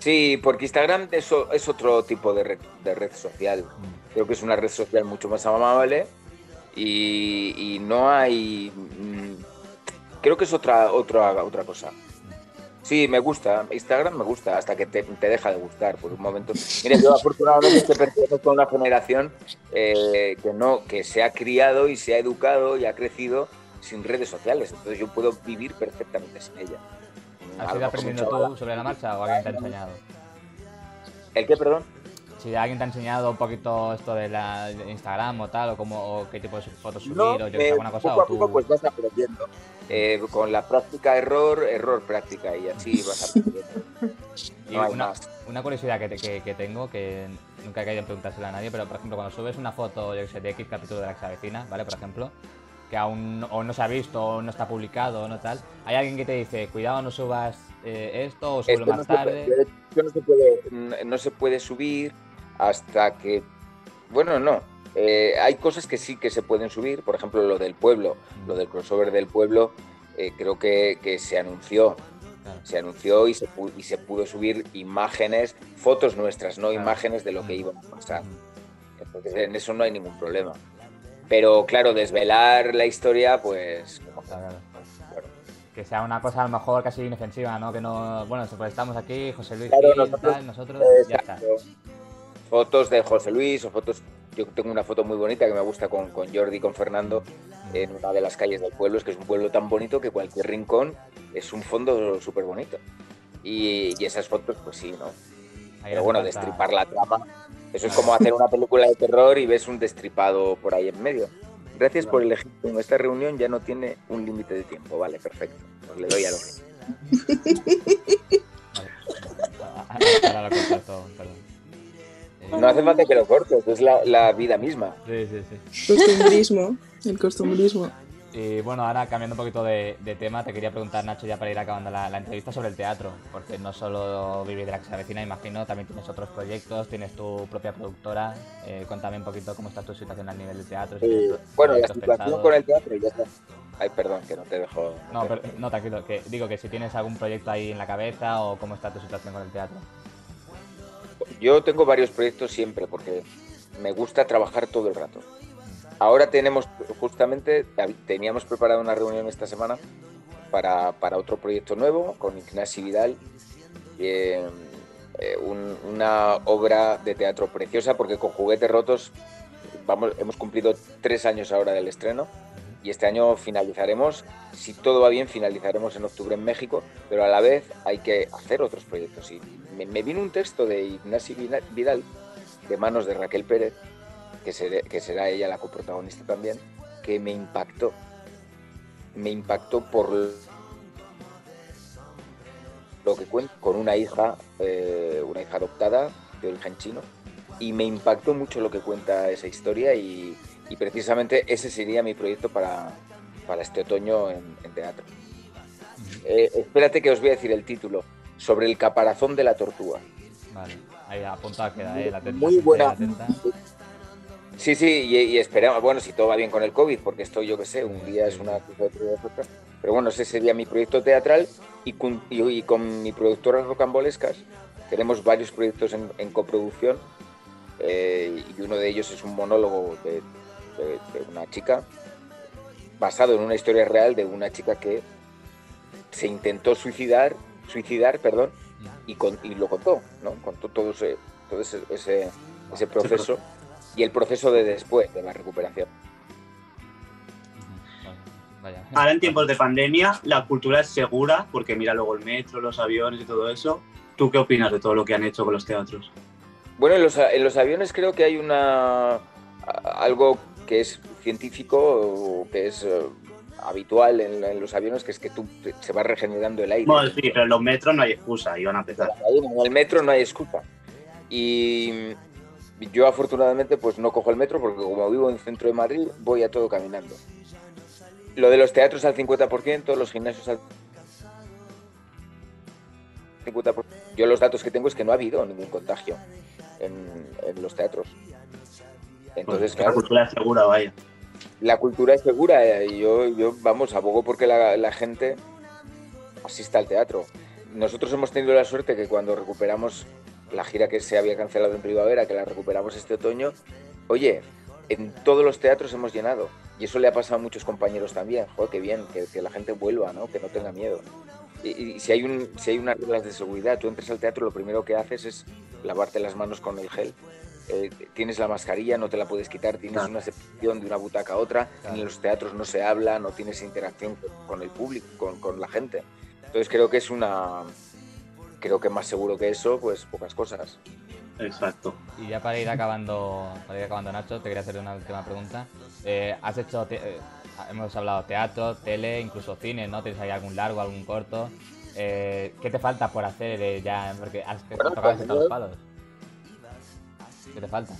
Sí, porque Instagram es, otro tipo de red, de red social.
Mm.
Creo que es una red social mucho más amable y, y no hay... mm, Creo que es otra, otra, otra cosa. Sí, me gusta. Instagram me gusta hasta que te, te deja de gustar por un momento. Mira, yo afortunadamente te pertenezco a una generación eh, que no, que se ha criado y se ha educado y ha crecido sin redes sociales. Entonces yo puedo vivir perfectamente sin ella.
¿Has ido aprendiendo tú sobre la marcha o alguien te ha enseñado?
¿El qué, perdón?
Si alguien te ha enseñado un poquito esto de la de Instagram o tal, o, cómo, o qué tipo de fotos subir,
No,
o yo
eh,
alguna cosa,
poco
o
a poco
tú...
pues vas aprendiendo. Eh, con la práctica error, error práctica y así vas aprendiendo. [laughs]
Y
No
una,
más.
una curiosidad que, te- que, que tengo, que nunca he querido preguntársela a nadie, pero por ejemplo, cuando subes una foto, yo que sé, de X capítulo de la Xavecina, ¿vale? Por ejemplo, que aún o no se ha visto, o no está publicado, o no tal, hay alguien que te dice, cuidado, no subas eh, esto, o
Esto no
más
se
tarde.
puede- esto no se puede, no se puede subir hasta que, bueno, no. Eh, hay cosas que sí que se pueden subir, por ejemplo, lo del pueblo, lo del crossover del pueblo, eh, creo que, que se anunció.
Claro.
Se anunció y se, pu- y se pudo subir imágenes, fotos nuestras, no
Claro.
imágenes de lo que iba a pasar. Entonces, en eso no hay ningún problema. Pero claro, desvelar la historia, pues. como-
Claro. Que sea una cosa a lo mejor casi inofensiva, ¿no? Que no, bueno, pues estamos aquí, José Luis,
Claro,
Gil,
nosotros-
tal, nosotros, ya está.
Fotos de José Luis o fotos. Yo tengo una foto muy bonita que me gusta con, con Jordi y con Fernando en una de las calles del pueblo. Es que es un pueblo tan bonito que cualquier rincón es un fondo súper bonito. Y, y esas fotos, pues sí, ¿no?
Ahí
Pero bueno,
falta-
destripar la trama. Eso es como hacer una película de terror y ves un destripado por ahí en medio. Gracias por elegir. Esta reunión ya no tiene un límite de tiempo. Vale, perfecto. Pues le doy a lo que.
Vale. Ahora lo cortas todo, perdón. Eh,
No hace falta que lo cortes, es la, la vida misma.
Sí, sí, sí.
Costumbrismo, el costumbrismo.
Y bueno, ahora cambiando un poquito de, de tema, te quería preguntar, Nacho, ya para ir acabando la, la entrevista sobre el teatro, porque no solo vivir de la Xavecina, imagino, también tienes otros proyectos, tienes tu propia productora. Eh, cuéntame un poquito cómo está tu situación a nivel de teatro. si
Eh, bueno, la situación
pensados.
con el teatro ya está. Ay, perdón, que no te dejo.
No, pero, no, tranquilo, que digo que si tienes algún proyecto ahí en la cabeza o cómo está tu situación con el teatro.
Yo tengo varios proyectos siempre porque me gusta trabajar todo el rato. Ahora tenemos, justamente, teníamos preparado una reunión esta semana para, para otro proyecto nuevo con Ignacio Vidal, eh, eh, un- una obra de teatro preciosa porque con Juguetes Rotos vamos, hemos cumplido tres años ahora del estreno y este año finalizaremos, si todo va bien, finalizaremos en octubre en México, pero a la vez hay que hacer otros proyectos. Y me, me vino un texto de Ignacio Vidal, de manos de Raquel Pérez, que, seré- que será ella la coprotagonista también, que me impactó. Me impactó por lo que cuenta con una hija, eh, una hija adoptada de origen chino, y me impactó mucho lo que cuenta esa historia y, y precisamente ese sería mi proyecto para, para este otoño en, en teatro. Eh, espérate que os voy a decir el título, sobre el caparazón de la tortuga.
Vale, ahí apuntado queda, ¿eh? La
Muy buena. Sí, sí, y, y esperamos, bueno, si todo va bien con el COVID, porque esto yo que sé, un día es una cosa, otro es otra. Pero bueno, ese sería mi proyecto teatral y con, y- y con mi productora Rocambolescas tenemos varios proyectos en, en coproducción eh, y uno de ellos es un monólogo de, de- de una chica basado en una historia real de una chica que se intentó suicidar, suicidar, perdón, y, con- y lo contó, ¿no? Contó todo ese, todo ese, ese, ese proceso y el proceso de después de la recuperación.
Vaya.
Ahora en tiempos de pandemia la cultura es segura porque mira luego el metro, los aviones y todo eso. ¿Tú qué opinas de todo lo que han hecho con los teatros?
Bueno, en los, en los aviones creo que hay una algo que es científico o que es eh, habitual en, en los aviones, que es que tú se va regenerando el aire.
Bueno, sí, pero en los metros no hay excusa, iban a empezar.
En el metro no hay excusa. Y yo afortunadamente pues no cojo el metro porque como vivo en el centro de Madrid voy a todo caminando. Lo de los teatros al 50%, los gimnasios al 50%. Yo los datos que tengo es que no ha habido ningún contagio en, en los teatros. Entonces,
Pues la
claro,
cultura es segura, vaya.
la cultura es segura eh, y yo, yo vamos, abogo porque la, la gente asista al teatro. Nosotros hemos tenido la suerte que cuando recuperamos la gira que se había cancelado en primavera, que la recuperamos este otoño, oye, en todos los teatros hemos llenado. Y eso le ha pasado a muchos compañeros también. Joder, qué bien, que, que la gente vuelva, ¿no? Que no tenga miedo. Y, y si, hay un, si hay unas reglas de seguridad, tú entras al teatro, lo primero que haces es lavarte las manos con el gel. Eh, tienes la mascarilla, no te la puedes quitar, tienes una separación de una butaca a otra. En los teatros no se habla, no tienes interacción con, con el público, con, con la gente. Entonces creo que es una... Creo que más seguro que eso, pues pocas cosas.
Exacto.
Y ya para ir acabando, para ir acabando Nacho, te quería hacer una última pregunta. Eh, has hecho, te- eh, hemos hablado teatro, tele, incluso cine, ¿no? ¿Tienes ahí algún largo, algún corto? Eh, ¿Qué te falta por hacer eh, ya? Porque has que
Bueno,
tocado
pues
todos los palos. ¿Qué te falta?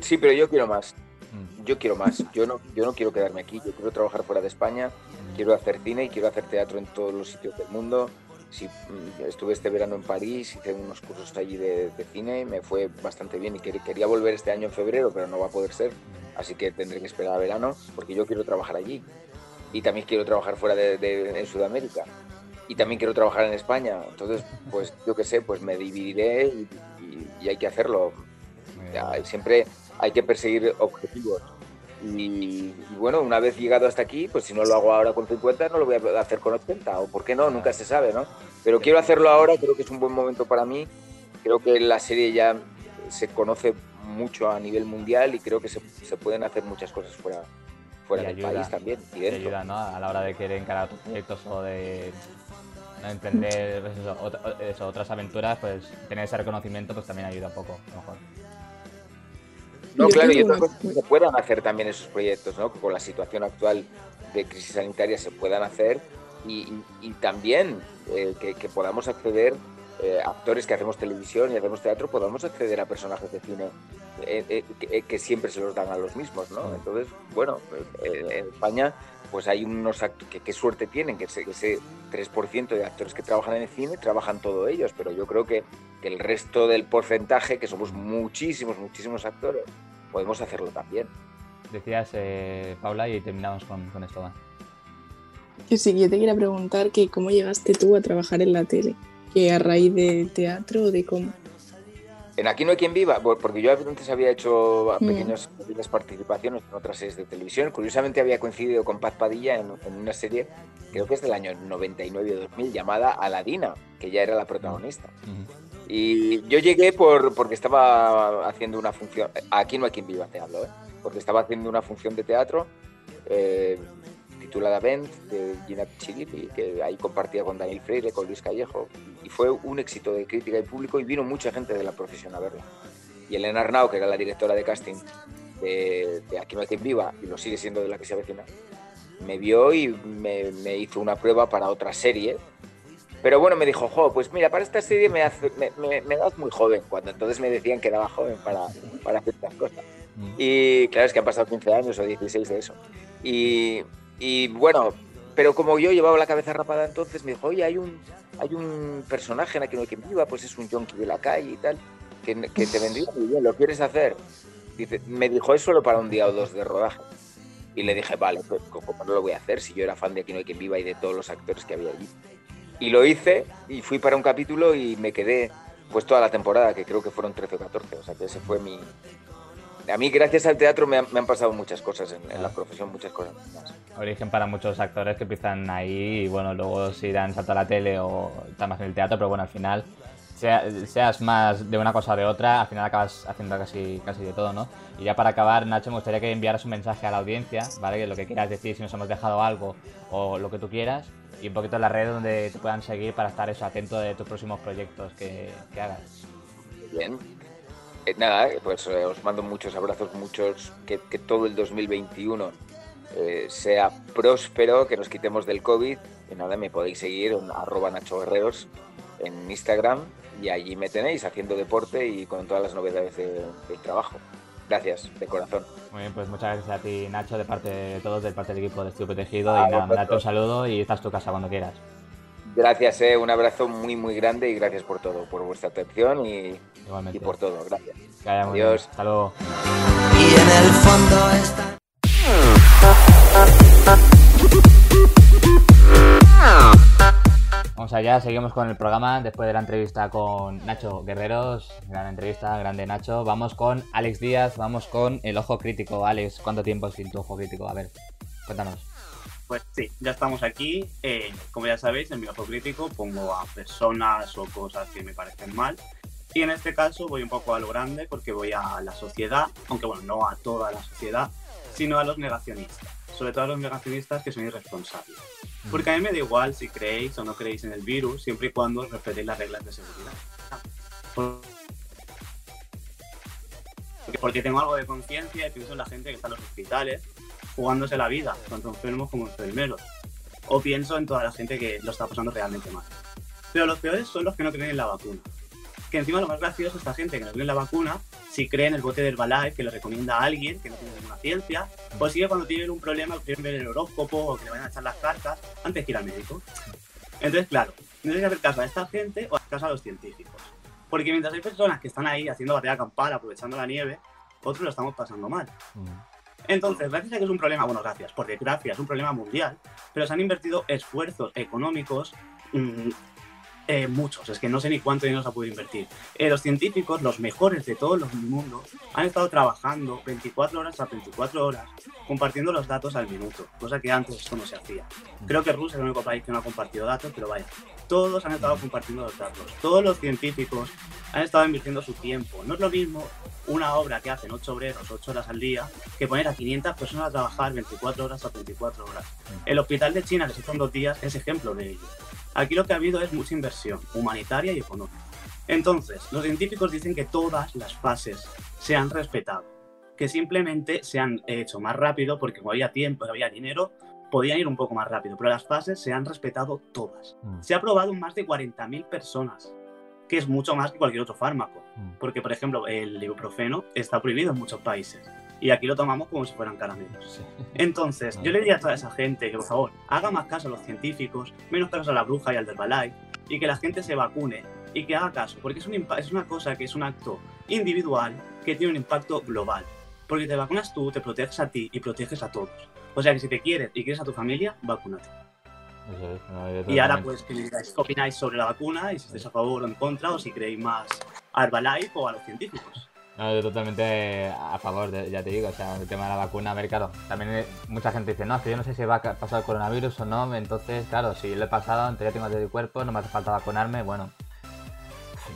Sí, pero yo quiero más.
Mm,
Yo quiero más. Yo no, yo no quiero quedarme aquí. Yo quiero trabajar fuera de España.
mm,
Quiero hacer cine y quiero hacer teatro en todos los sitios del mundo. Sí, mm, estuve este verano en París, hice unos cursos allí de, de cine y me fue bastante bien. Y quer- quería volver este año en febrero, pero no va a poder ser. Así que tendré que esperar a verano porque yo quiero trabajar allí. Y también quiero trabajar fuera de, de- en Sudamérica. Y también quiero trabajar en España. Entonces, pues yo qué sé, pues me dividiré y, y- y hay que hacerlo. siempre hay que perseguir objetivos. Y, y bueno, una vez llegado hasta aquí, pues si no lo hago ahora con 50, no lo voy a hacer con 80, o por qué no, nunca se sabe, ¿no? Pero quiero hacerlo ahora, creo que es un buen momento para mí. Creo que la serie ya se conoce mucho a nivel mundial y creo que se, se pueden hacer muchas cosas fuera, fuera del
ayuda,
país también y dentro.
ayuda, ¿no? A la hora de querer encarar otros proyectos o de ¿no? emprender pues eso, ot- eso, otras aventuras, pues tener ese reconocimiento pues también ayuda un poco, a lo mejor.
No, claro, y otra cosa que se puedan hacer también esos proyectos, ¿no? Con la situación actual de crisis sanitaria se puedan hacer y, y- y también eh, que, que podamos acceder, eh, actores que hacemos televisión y hacemos teatro, podamos acceder a personajes de cine eh, eh, que, que siempre se los dan a los mismos, ¿no? Entonces, bueno, eh, en España pues hay unos actores que qué suerte tienen, que ese, ese 3% de actores que trabajan en el cine trabajan todos ellos, pero yo creo que, que el resto del porcentaje, que somos muchísimos, muchísimos actores, podemos hacerlo también.
Decías, eh, Paula, y terminamos con, con esto. va.
Que sí, yo te quería preguntar que cómo llegaste tú a trabajar en la tele, que a raíz de teatro o de cómo.
En Aquí no hay quien viva, por- porque yo antes había hecho
Mm.
pequeñas, participaciones en otras series de televisión. Curiosamente había coincidido con Paz Padilla en, en una serie, creo que es del año 99 o 2000, llamada Aladina, que ya era la protagonista. Y yo llegué por, porque estaba haciendo una función, aquí no hay quien viva, te hablo, ¿eh? porque estaba haciendo una función de teatro eh, titulada Vent de Gina Chilipi, que ahí compartía con Daniel Freire, con Luis Callejo, y fue un éxito de crítica y público y vino mucha gente de la profesión a verla. Y Elena Arnau, que era la directora de casting de, de Aquí no hay quien viva, y lo sigue siendo de la que se avecina, me vio y me, me hizo una prueba para otra serie pero bueno, me dijo, jo, pues mira, para esta serie me, hace- me, me- me das muy joven, cuando entonces me decían que daba joven para, para hacer estas cosas.
Mm.
Y claro, es que han pasado 15 años o 16 de eso. Y, y bueno, pero como yo llevaba la cabeza rapada entonces, me dijo, oye, hay un, hay un personaje en Aquí no hay quien viva, pues es un yonki de la calle y tal, que, que te vendría muy bien, ¿lo quieres hacer? Dice, me dijo eso solo para un día o dos de rodaje. Y le dije, vale, pues ¿cómo no lo voy a hacer si yo era fan de Aquí no hay quien viva y de todos los actores que había allí? Y lo hice y fui para un capítulo y me quedé pues toda la temporada, que creo que fueron 13 o 14. O sea que ese fue mi... A mí gracias al teatro me han, me han pasado muchas cosas en, en la profesión, muchas cosas más.
Origen para muchos actores que empiezan ahí y bueno, luego se irán salto a la tele o están más en el teatro, pero bueno, al final, sea- seas más de una cosa o de otra, al final acabas haciendo casi, casi de todo, ¿no? Y ya para acabar, Nacho, me gustaría que enviaras un mensaje a la audiencia, ¿vale? Que lo que quieras decir, si nos hemos dejado algo o lo que tú quieras, y un poquito las redes donde te puedan seguir para estar eso atento de tus próximos proyectos que, hagas.
Bien. Eh, nada, eh, pues eh, os mando muchos abrazos, muchos, que, que todo el 2021 eh, sea próspero, que nos quitemos del COVID. Y nada, me podéis seguir en arroba Nacho en Instagram y allí me tenéis haciendo deporte y con todas las novedades de- del trabajo. Gracias, de corazón.
Muy bien, pues muchas gracias a ti, Nacho, de parte de todos, de parte del equipo de Estudio Protegido.
A
y nada, mandarte un saludo y estás tu casa cuando quieras.
Gracias, eh, un abrazo muy, muy grande y gracias por todo, por vuestra atención y,
Igualmente.
y por todo. Gracias.
Bien.
Adiós.
Hasta luego.
Y en el fondo está.
Vamos allá, seguimos con el programa después de la entrevista con Nacho Guerreros. Gran entrevista, grande Nacho. Vamos con Alex Díaz, vamos con el ojo crítico. Alex, ¿cuánto tiempo sin tu ojo crítico? A ver, cuéntanos.
Pues sí, ya estamos aquí. Eh, como ya sabéis, en mi ojo crítico pongo a personas o cosas que me parecen mal. Y en este caso voy un poco a lo grande porque voy a la sociedad, aunque bueno, no a toda la sociedad, sino a los negacionistas. Sobre todo a los negacionistas que son irresponsables. Porque a mí me da igual si creéis o no creéis en el virus, siempre y cuando respetéis las reglas de seguridad. Por- Porque- Porque tengo algo de conciencia y pienso en la gente que está en los hospitales jugándose la vida, tanto enfermos como enfermeros. O pienso en toda la gente que lo está pasando realmente mal. Pero los peores son los que no creen en la vacuna. Que encima lo más gracioso es esta gente que no cree en la vacuna, si cree en el bote de Herbalife que lo recomienda a alguien que no tiene ninguna ciencia, o si cuando tienen un problema quieren ver el horóscopo o que le vayan a echar las cartas antes que ir al médico. Entonces, claro, no hay que hacer caso a esta gente o hacer caso a los científicos. Porque mientras hay personas que están ahí haciendo batalla campal, aprovechando la nieve, otros lo estamos pasando mal. Entonces, gracias a que es un problema, bueno, gracias, por desgracia, es un problema mundial, pero se han invertido esfuerzos económicos mm, eh, muchos, es que no sé ni cuánto dinero se ha podido invertir. Eh, los científicos, los mejores de todo el mundo, han estado trabajando 24 horas a 24 horas, compartiendo los datos al minuto, cosa que antes esto no se hacía. Creo que Rusia es el único país que no ha compartido datos, pero vaya, todos han estado compartiendo los datos, todos los científicos han estado invirtiendo su tiempo. No es lo mismo una obra que hacen 8 obreros 8 horas al día que poner a 500 personas a trabajar 24 horas a 24 horas. El hospital de China, que se hizo en dos días, es ejemplo de ello. Aquí lo que ha habido es mucha inversión, humanitaria y económica. Entonces, los científicos dicen que todas las fases se han respetado, que simplemente se han hecho más rápido porque como había tiempo, había dinero, podían ir un poco más rápido, pero las fases se han respetado todas.
Mm.
Se ha probado en más de 40.000 personas, que es mucho más que cualquier otro fármaco.
Mm.
Porque, por ejemplo, el ibuprofeno está prohibido en muchos países. Y aquí lo tomamos como si fueran caramelos.
Sí.
Entonces, [laughs] yo le diría a toda esa gente que, por favor, haga más caso a los científicos, menos caso a la bruja y al Balay, y que la gente se vacune y que haga caso, porque es, un es una cosa que es un acto individual que tiene un impacto global. Porque te vacunas tú, te proteges a ti y proteges a todos. O sea que si te quieres y quieres a tu familia, vacúnate.
Es, no,
Y ahora pues que me digáis qué opináis sobre la vacuna y si estáis a favor o en contra o si creéis más a Herbalife o a los científicos.
No, yo totalmente a favor, ya te digo, o sea, el tema de la vacuna, a ver, claro, también eh, mucha gente dice, no, es que yo no sé si va a pasar el coronavirus o no, entonces, claro, si lo he pasado, en teoría tengo anticuerpos, no me hace falta vacunarme, bueno,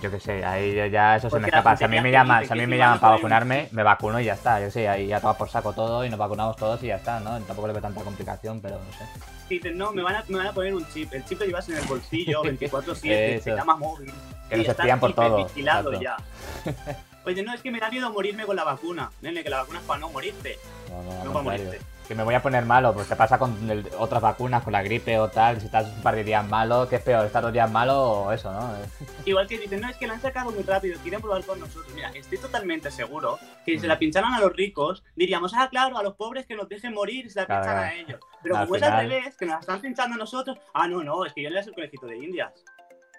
yo qué sé, ahí ya eso se me
Porque la
escapa, si a mí me llaman, si a mí me llaman para vacunarme, me vacuno y ya está, yo sé, ahí ya toma por saco todo y nos vacunamos todos y ya está, ¿no? Tampoco le veo tanta complicación, pero no sé.
Dicen, no, me van, a, me van a poner un chip. El chip lo llevas en el bolsillo [laughs] 24-7,
Eso.
se llama móvil.
Que nos espían por todo,
hipervigilado
exacto.
ya. [laughs] Oye, no, es que me da miedo morirme con la vacuna. Nene, que la vacuna es para no morirte.
No, no,
No para morirte.
Que me voy a poner malo, pues te pasa con el- otras vacunas, con la gripe o tal, si estás un par de días malo, ¿qué es peor? ¿Estar dos días malo o eso, no? [laughs]
Igual que dicen, no, es que la han sacado muy rápido, quieren probar con nosotros. Mira, estoy totalmente seguro que si se la pincharan a los ricos, diríamos, ah, claro, a los pobres que nos dejen morir y se la
Claro,
pinchan a ellos. Pero
Al
como es al revés, que nos la están pinchando a nosotros, ah, no, no, es que yo no era el conejito de indias.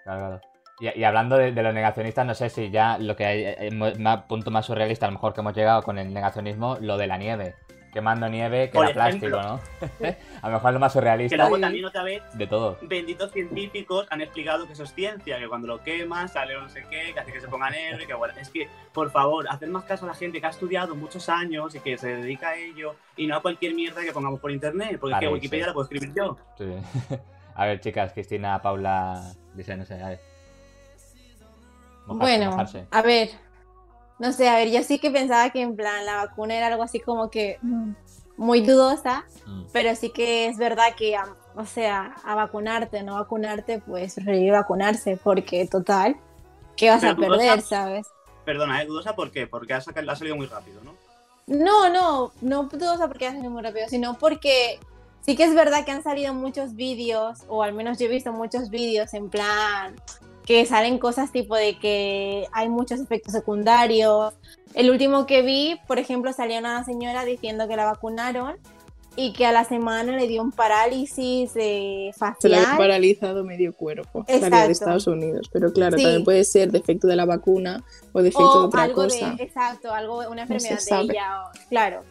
Claro, claro. Y, y hablando de, de los negacionistas, no sé si ya lo que hay, eh, mo- más, punto más surrealista, a lo mejor que hemos llegado con el negacionismo, lo de la nieve. Quemando nieve que
Por
era plástico. ¿no? [laughs] a lo mejor es lo más
Que
surrealista
luego también otra vez
de todo.
benditos científicos han explicado que eso es ciencia, que cuando lo quemas sale no sé qué, que hace que se ponga negro que bueno, es que, por favor, hacer más caso a la gente que ha estudiado muchos años y que se dedica a ello y no a cualquier mierda que pongamos por internet, porque es
Vale,
que Wikipedia
sí.
la puedo escribir yo.
Sí. [laughs] a ver, chicas, Cristina, Paula, dice, no sé, a ver. Mojarse,
Bueno,
mojarse.
a ver, no sé, a ver, yo sí que pensaba que en plan la vacuna era algo así como que mm, muy dudosa,
Mm.
pero sí que es verdad que, a- o sea, a vacunarte, no vacunarte, pues preferiría vacunarse, porque total, ¿qué vas a
dudosa-
perder, sabes?
Perdona, ¿eh? Dudosa, ¿por qué? Porque ha, sacado- ha salido muy rápido, ¿no?
No, no, no dudosa porque hacen muy rápido, sino porque sí que es verdad que han salido muchos vídeos, o al menos yo he visto muchos vídeos en plan que salen cosas tipo de que hay muchos efectos secundarios. El último que vi, por ejemplo, salía una señora diciendo que la vacunaron y que a la semana le dio un parálisis eh,
Se le ha
facial.
paralizado medio cuerpo. Salía
Exacto.
de Estados Unidos. Pero claro,
Sí.
también puede ser defecto de la vacuna o defecto de otra
algo
cosa.
de, exacto, algo, una enfermedad de ella, o- claro.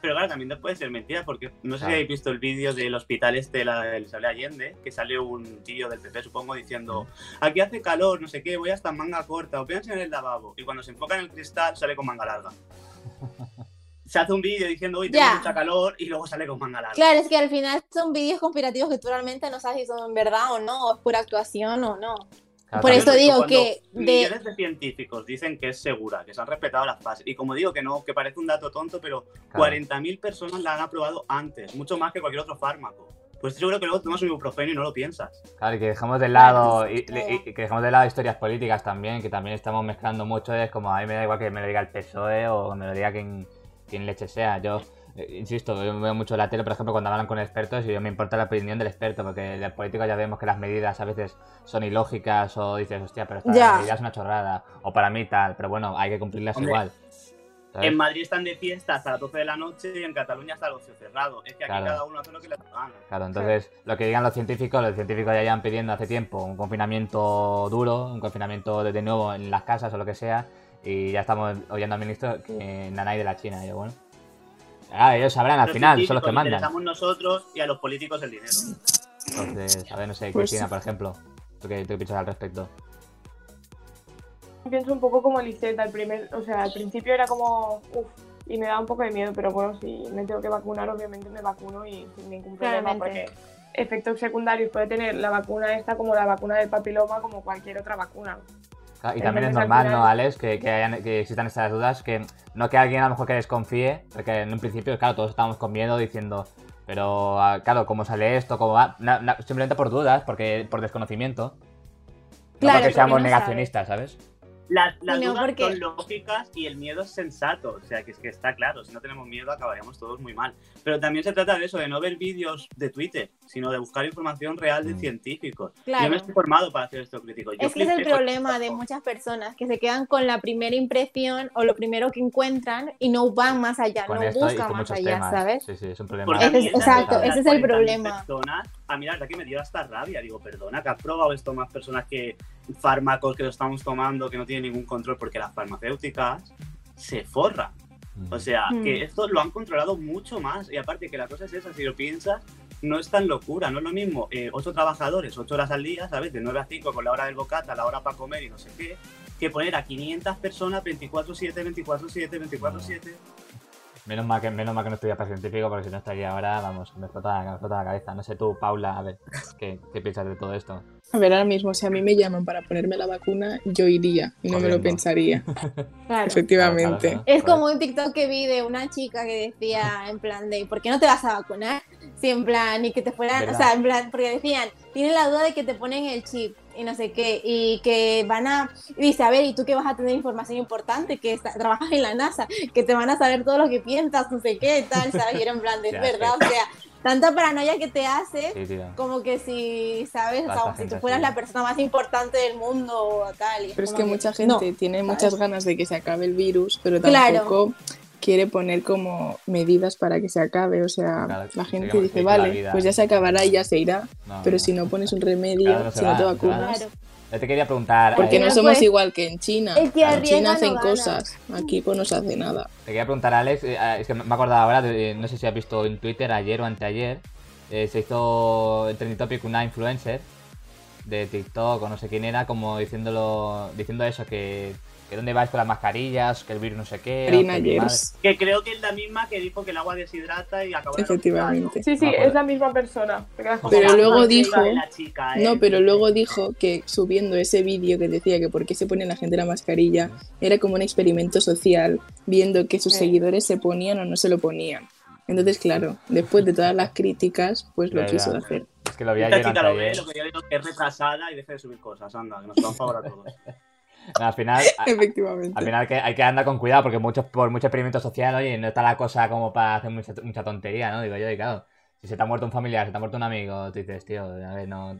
Pero claro, también puede ser mentira, porque no sé si
Claro.
habéis visto el vídeo del hospital este de la Isabel Allende, que sale un tío del PP, supongo, diciendo, aquí hace calor, no sé qué, voy hasta en manga corta, os voy a enseñar el lavabo. Y cuando se enfoca en el cristal, sale con manga larga. [laughs] Se hace un vídeo diciendo, uy, tengo
Ya.
mucha calor, y luego sale con manga larga.
Claro, es que al final son vídeos conspirativos que tú realmente no sabes si son verdad o no, o es pura actuación o no.
Claro,
por eso digo que de-
Millones de científicos dicen que es segura, que se han respetado las fases. Y como digo que no, que parece un dato tonto, pero 40.000 personas la han aprobado antes, mucho más que cualquier otro fármaco. Pues seguro que luego tomas un ibuprofeno y no lo piensas.
Claro, y que dejemos de lado
Claro,
y, y- y que dejemos de lado historias políticas también, que también estamos mezclando mucho, es como a mí me da igual que me lo diga el PSOE o me lo diga quien, quien leche sea. Yo eh, insisto, yo veo mucho la tele, por ejemplo, cuando hablan con expertos y yo me importa la opinión del experto, porque los políticos ya vemos que las medidas a veces son ilógicas o dices, hostia, pero esta
Ya.
medida es una chorrada, o para mí tal, pero bueno, hay que cumplirlas
Hombre,
igual. ¿sabes?
En Madrid están de fiesta hasta las 12 de la noche y en Cataluña hasta los 12 cerrado. Es que aquí
Claro.
cada uno hace lo que le da.
Claro, entonces lo que digan los científicos, los científicos ya llevan pidiendo hace tiempo un confinamiento duro, un confinamiento de, de nuevo en las casas o lo que sea, y ya estamos oyendo al ministro que nanay de la China, y yo, bueno. Ah, ellos sabrán al
Los
final, son los que mandan.
interesamos nosotros y a los políticos el dinero.
Entonces, a ver, no sé,
Pues
Cristina,
sí.
por ejemplo, ¿tú qué, tú qué piensas al respecto?
Pienso un poco como Lisette, al primer, o sea, al principio era como, uff, y me da un poco de miedo, pero bueno, si me tengo que vacunar, obviamente me vacuno y sin ningún problema,
Claramente.
porque efectos secundarios puede tener la vacuna esta como la vacuna del papiloma, como cualquier otra vacuna.
Claro, y también es normal, ¿no, Alex? Que, que, hayan- que existan estas dudas, que no que alguien a lo mejor que desconfíe, porque en un principio, claro, todos estábamos con miedo diciendo, pero ah, claro, ¿cómo sale esto? ¿Cómo va? Na- na- simplemente por dudas, porque por desconocimiento. No
Claro,
porque
porque
seamos
no
negacionistas, ¿sabes?
Las, las
no,
dudas
porque-
son lógicas y el miedo es sensato. O sea, que es que está claro, si no tenemos miedo acabaríamos todos muy mal. Pero también se trata de eso, de no ver vídeos de Twitter, sino de buscar información real de
Mm.
científicos.
Claro.
Yo no estoy formado para hacer esto crítico. Yo
Es que es el problema de muchas personas que se quedan con la primera impresión o lo primero que encuentran y no van más allá,
Con
no buscan más allá,
temas.
¿sabes?
Sí, sí, es un problema.
Es- exacto, ese es el
40.000
problema.
Personas, a mí la verdad que me dio hasta rabia. Digo, perdona, que has probado esto más personas que fármacos que lo estamos tomando que no tienen ningún control porque las farmacéuticas se forran. O sea,
Mm.
que esto lo han controlado mucho más. Y aparte que la cosa es esa, si lo piensas, no es tan locura. No es lo mismo eh, ocho trabajadores, ocho horas al día, ¿sabes? De 9 a 5 con la hora del bocata, la hora para comer y no sé qué. que poner a 500 personas 24-7, 24-7, 24-7.
Menos mal, que, menos mal que no estudias para científico, porque si no estaría ahora, vamos, me explota, me explota la cabeza. No sé tú, Paula, a ver, ¿qué, qué piensas de todo esto?
A ver, ahora mismo, si a mí me llaman para ponerme la vacuna, yo iría y no me lo pensaría. [laughs]
Claro.
Efectivamente.
Claro, claro,
Es como un TikTok que vi de una chica que decía en plan de ¿por qué no te vas a vacunar? Si en plan, y que te fueran,
¿Verdad?
o sea, en plan, porque decían, tienen la duda de que te ponen el chip y no sé qué, y que van a, y dice, a ver, ¿y tú que vas a tener información importante? Que está- trabajas en la NASA, que te van a saber todo lo que piensas, no sé qué, tal, ¿sabes? Y era en plan de, [laughs] verdad, o sea, tanta paranoia que te hace,
Sí,
como que si, ¿sabes? O sea, si tú fueras
así.
la persona más importante del mundo o tal. y
Pero es que mucha
no.
gente tiene
¿sabes?
muchas ganas de que se acabe el virus, pero
Claro.
Quiere poner como medidas para que se acabe. O sea,
Claro,
la gente dice, vale,
vida-
pues ya se acabará y ya se irá.
No,
Pero
no.
si no pones un remedio,
Claro, no
si no
va,
te
no va.
vacunas.
Claro.
Yo te quería preguntar,
Porque
eh,
no
Pues,
somos igual que en China. En China hacen cosas, aquí pues no se hace nada.
te quería preguntar, Alex, eh, es que me he acordado ahora, de- no sé si has visto en Twitter ayer o anteayer, eh, se hizo el trending topic una influencer de TikTok o no sé quién era, como diciéndolo, diciendo eso, que, que dónde vais con las mascarillas, que el virus no sé qué. que
creo que es la misma que dijo que el agua deshidrata y acabó
efectivamente.
Sí, sí,
No,
es la misma persona.
Pero luego dijo-
chica ¿eh?
No, pero luego dijo que subiendo ese vídeo que decía que por qué se pone la gente la mascarilla era como un experimento social, viendo que sus
Sí.
seguidores se ponían o no se lo ponían. Entonces, claro, después de todas las críticas, pues lo
Ya,
quiso
ya.
hacer.
Es que lo vi
Esta chica lo ve, lo que yo digo que es retrasada y deje de subir cosas, anda, que nos da un favor a todos. [laughs]
No, al final,
Efectivamente.
al final que hay que andar con cuidado porque muchos, por mucho experimento social, oye, no está la cosa como para hacer mucha, mucha tontería, ¿no? Digo yo, y claro, si se te ha muerto un familiar, se te ha muerto un amigo, tú dices, tío, a ver, no...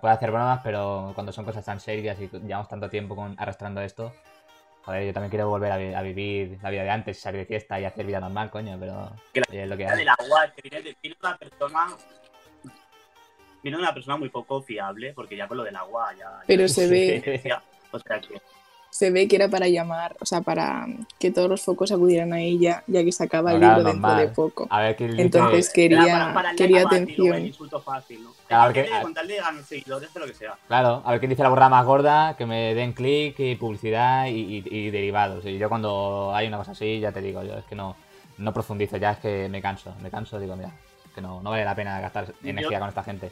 Puedes hacer bromas, pero cuando son cosas tan serias y llevamos tanto tiempo con, arrastrando esto, joder, yo también quiero volver a, vi- a vivir la vida de antes, salir de fiesta y hacer vida normal, coño, pero
Que la-
oye, es lo que
La
hay.
del agua, que viene, de- viene una persona. Viene una persona muy poco fiable, porque ya con lo del agua ya.
Pero [laughs]
ya-
se ve,
decía, O sea que.
se ve que era para llamar, o sea, para que todos los focos acudieran a ella, ya que se acaba el libro dentro de poco.
A ver, ¿quién dice-
Entonces quería,
para- para el
quería
fácil,
atención.
insulto fácil, ¿no?
Claro,
que seguidores de lo que sea.
Claro, a ver quién dice la burrada más gorda, que me den clic y publicidad y, y- y derivados. Y yo cuando hay una cosa así, ya te digo, yo es que no, no profundizo, ya es que me canso, me canso, digo, mira, que no, no vale la pena gastar energía con esta gente.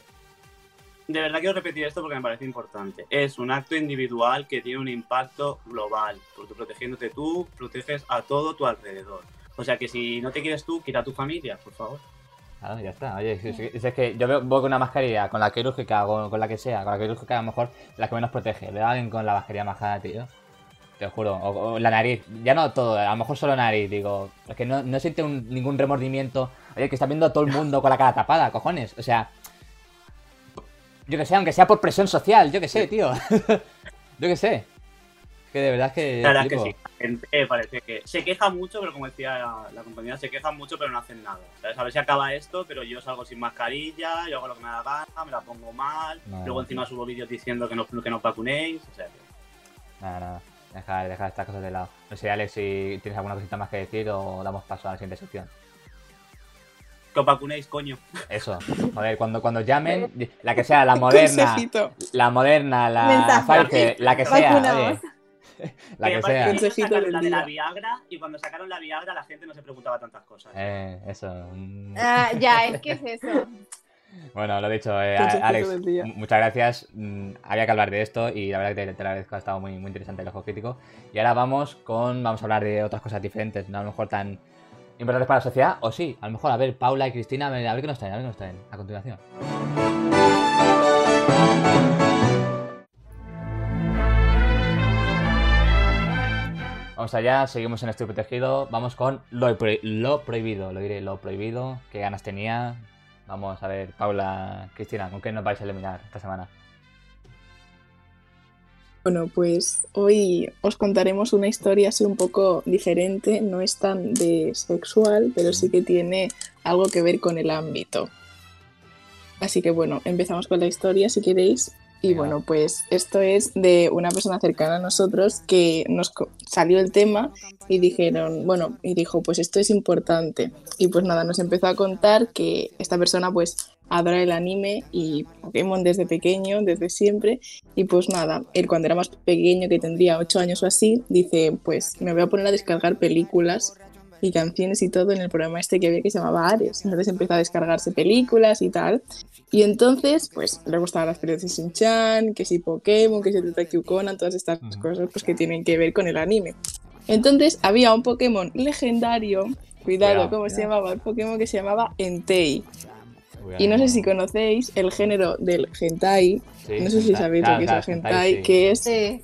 De verdad quiero repetir esto porque me parece importante. Es un acto individual que tiene un impacto global. Porque protegiéndote tú, proteges a todo tu alrededor. O sea que si no te quieres tú, quita a tu familia, por favor.
Claro, ya está. Oye, si- si- si es que yo voy con una mascarilla, con la quirúrgica, con, con la que sea, con la quirúrgica a lo mejor la que menos protege. Veo a alguien con la mascarilla majada, tío. Te juro. O, o la nariz. Ya no todo, a lo mejor solo nariz, digo. Es que no, no siente un- ningún remordimiento. Oye, que está viendo a todo el mundo con la cara tapada, cojones. O sea. Yo que sé, aunque sea por presión social, yo que sé, tío. [laughs] yo que sé. Que de verdad es que.
La verdad es que sí. La gente parece que se queja mucho, pero como decía la, la compañera, se quejan mucho, pero no hacen nada. ¿Sabes? A ver si acaba esto, pero yo salgo sin mascarilla, yo hago lo que me da gana, me la pongo mal.
No.
Luego encima subo vídeos diciendo que no, que no os vacunéis. O sea, que-
Nada, nada. Deja, deja estas cosas de lado. No sé, Alex, si tienes alguna cosita más que decir o damos paso a la siguiente sección.
Que os vacunéis, coño.
Eso. Joder, cuando, cuando llamen, la que sea, la [laughs] moderna,
Consejito.
la moderna, la
Mensaje.
Pfizer, la que sea,
Vacunaos.
oye. [laughs] [laughs] La que sea.
Consejito del
la de la. Viagra y cuando sacaron la Viagra la gente no se preguntaba tantas cosas.
Eh, eso.
Ah, ya, es que es eso.
Bueno, lo dicho, eh, Alex, muchas gracias. Mm, Había que hablar de esto y la verdad que te, te lo agradezco, ha estado muy, muy interesante el ojo crítico. Y ahora vamos con, vamos a hablar de otras cosas diferentes, no a lo mejor tan importantes para la sociedad, o sí, a lo mejor, a ver, Paula y Cristina, a ver, a qué nos traen, a ver qué nos traen a continuación. Vamos allá, seguimos en Estoy Protegido. Vamos con lo, lo prohibido, lo diré, lo prohibido. ¿Qué ganas tenía? Vamos a ver, Paula, Cristina, ¿con qué nos vais a eliminar esta semana?
Bueno, pues hoy os contaremos una historia así un poco diferente, no es tan de sexual, pero sí que tiene algo que ver con el ámbito. Así que bueno, empezamos con la historia si queréis. Y bueno, pues esto es de una persona cercana a nosotros que nos salió el tema y dijeron, bueno, y dijo, pues esto es importante. Y pues nada, nos empezó a contar que esta persona pues adora el anime y Pokémon desde pequeño, desde siempre. Y pues nada, él cuando era más pequeño, que tendría 8 años o así, dice, pues me voy a poner a descargar películas y canciones y todo en el programa este que había que se llamaba Ares. Entonces empezó a descargarse películas y tal. Y entonces, pues le gustaban las películas de Shin-Chan, que si Pokémon, que si Detective Conan, todas estas cosas pues que tienen que ver con el anime. Entonces había un Pokémon legendario, cuidado,
Cuidado,
¿cómo se llamaba? El Pokémon que se llamaba Entei. Y no sé si conocéis el género del hentai,
Sí,
no sé si sabéis lo que es el hentai,
sí.
que es
Sí.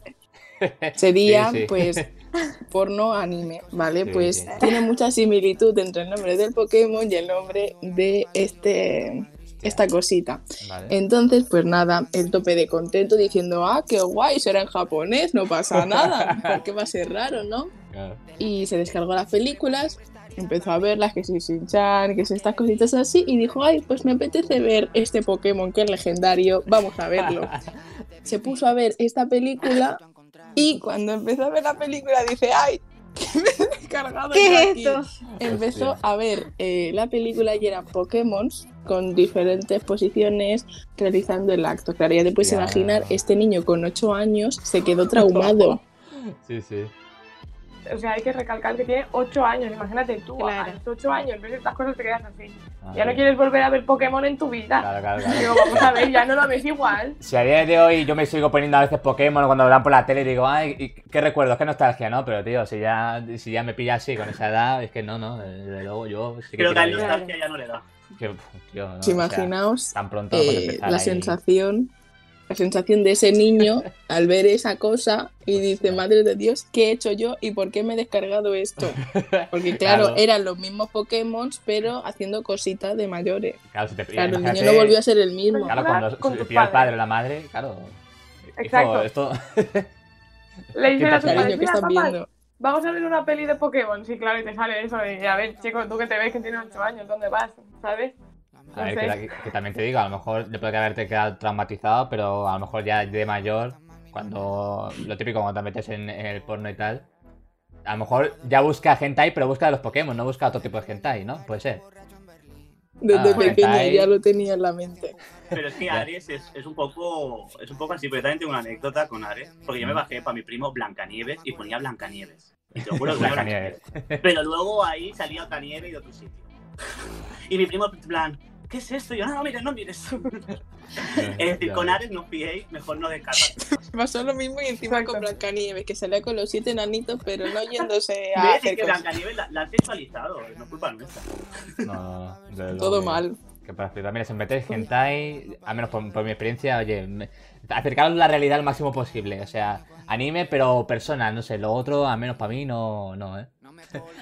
[laughs]
sería
Sí, sí.
pues [laughs] porno anime, ¿vale?
Sí,
pues tiene mucha similitud entre el nombre del Pokémon y el nombre de este esta cosita.
Vale.
Entonces, pues nada, el tope de contento diciendo, ah, qué guay, será en japonés, no pasa nada, [laughs] porque va a ser raro, ¿no?
Claro.
Y se descargó las películas, empezó a verlas, que si Shin-Chan, que si estas cositas así, y dijo, ay, pues me apetece ver este Pokémon que es legendario, vamos a verlo. [laughs] Se puso a ver esta película y cuando empezó a ver la película dice, ay, que me he descargado
¿Qué
yo
es
aquí".
esto?
Empezó
Hostia.
a ver eh, la película y eran Pokémon con diferentes posiciones realizando el acto. Claro, ya te puedes
Ya.
imaginar, este niño con 8 años se quedó traumado. [laughs]
Sí, sí.
O sea, hay que recalcar que tiene 8 años. Imagínate tú,
Claro.
a los 8 años ves estas cosas te quedas así.
Ah,
Ya no quieres volver a ver Pokémon en tu vida.
Claro, claro, claro.
Digo, vamos a ver, ya no lo ves igual. [laughs]
Si a día de hoy yo me sigo poniendo a veces Pokémon cuando lo dan por la tele y digo, ay, y qué recuerdos, qué nostalgia, ¿no? Pero tío, si ya, si ya me pilla así con esa edad, es que no, no, desde luego yo sí que
Creo que a nostalgia ya no le da.
Que, tío, no,
Pues
o sea,
imaginaos
tan pronto
eh, la
ahí.
sensación, la sensación de ese niño al ver esa cosa y dice, madre de Dios, ¿qué he hecho yo y por qué me he descargado esto? [laughs] Porque claro,
Claro.
eran los mismos Pokémon, pero haciendo cositas de mayores.
Claro, si te
Claro, el niño no volvió a ser el mismo.
Claro, cuando
con
se pilla el padre o la madre, claro. hijo,
Exacto.
esto. [laughs]
Le dice a
Qué
tus padres,
Cariño, ¿qué
"Mira,
están
papá,
viendo?
vamos a ver una peli de Pokémon. Sí, claro, y te sale eso. Y a ver, chico, tú que te ves que tienes 8 años, ¿dónde vas? ¿Sabes?
A ver, que, también te digo, a lo mejor le puede haberte quedado traumatizado, pero a lo mejor ya de mayor, cuando lo típico cuando te metes en el porno y tal, a lo mejor ya busca hentai, pero busca de los Pokémon, no busca otro tipo de hentai, ¿no? Puede ser.
Desde
Ah,
pequeño
hentai.
ya lo tenía en la mente.
Pero es que Ares es, es un poco es un poco así, pero yo también tengo una anécdota con Ares, porque yo me bajé para mi primo Blancanieves y ponía Blancanieves. Y te lo juro que
Blancanieves.
Pero luego ahí salía otra nieve y de otro sitio. Y mi primo, en plan, ¿qué es esto? Y yo, no, no mires, no mires. [laughs] Es decir, con. Ares no fiéis, mejor no descargar. [laughs]
Pasó lo mismo y encima con Blancanieves, que salía con los siete enanitos, pero no yéndose [laughs] a.
Es que
cosas.
Blancanieves la, la han sexualizado, no es culpa nuestra.
No, no, no,
Todo mal.
Que para también se meter hentai, al menos por, por mi experiencia, oye, me- acercaros la realidad al máximo posible. O sea, anime, pero personas, no sé, lo otro, al menos para mí, no, no, ¿eh?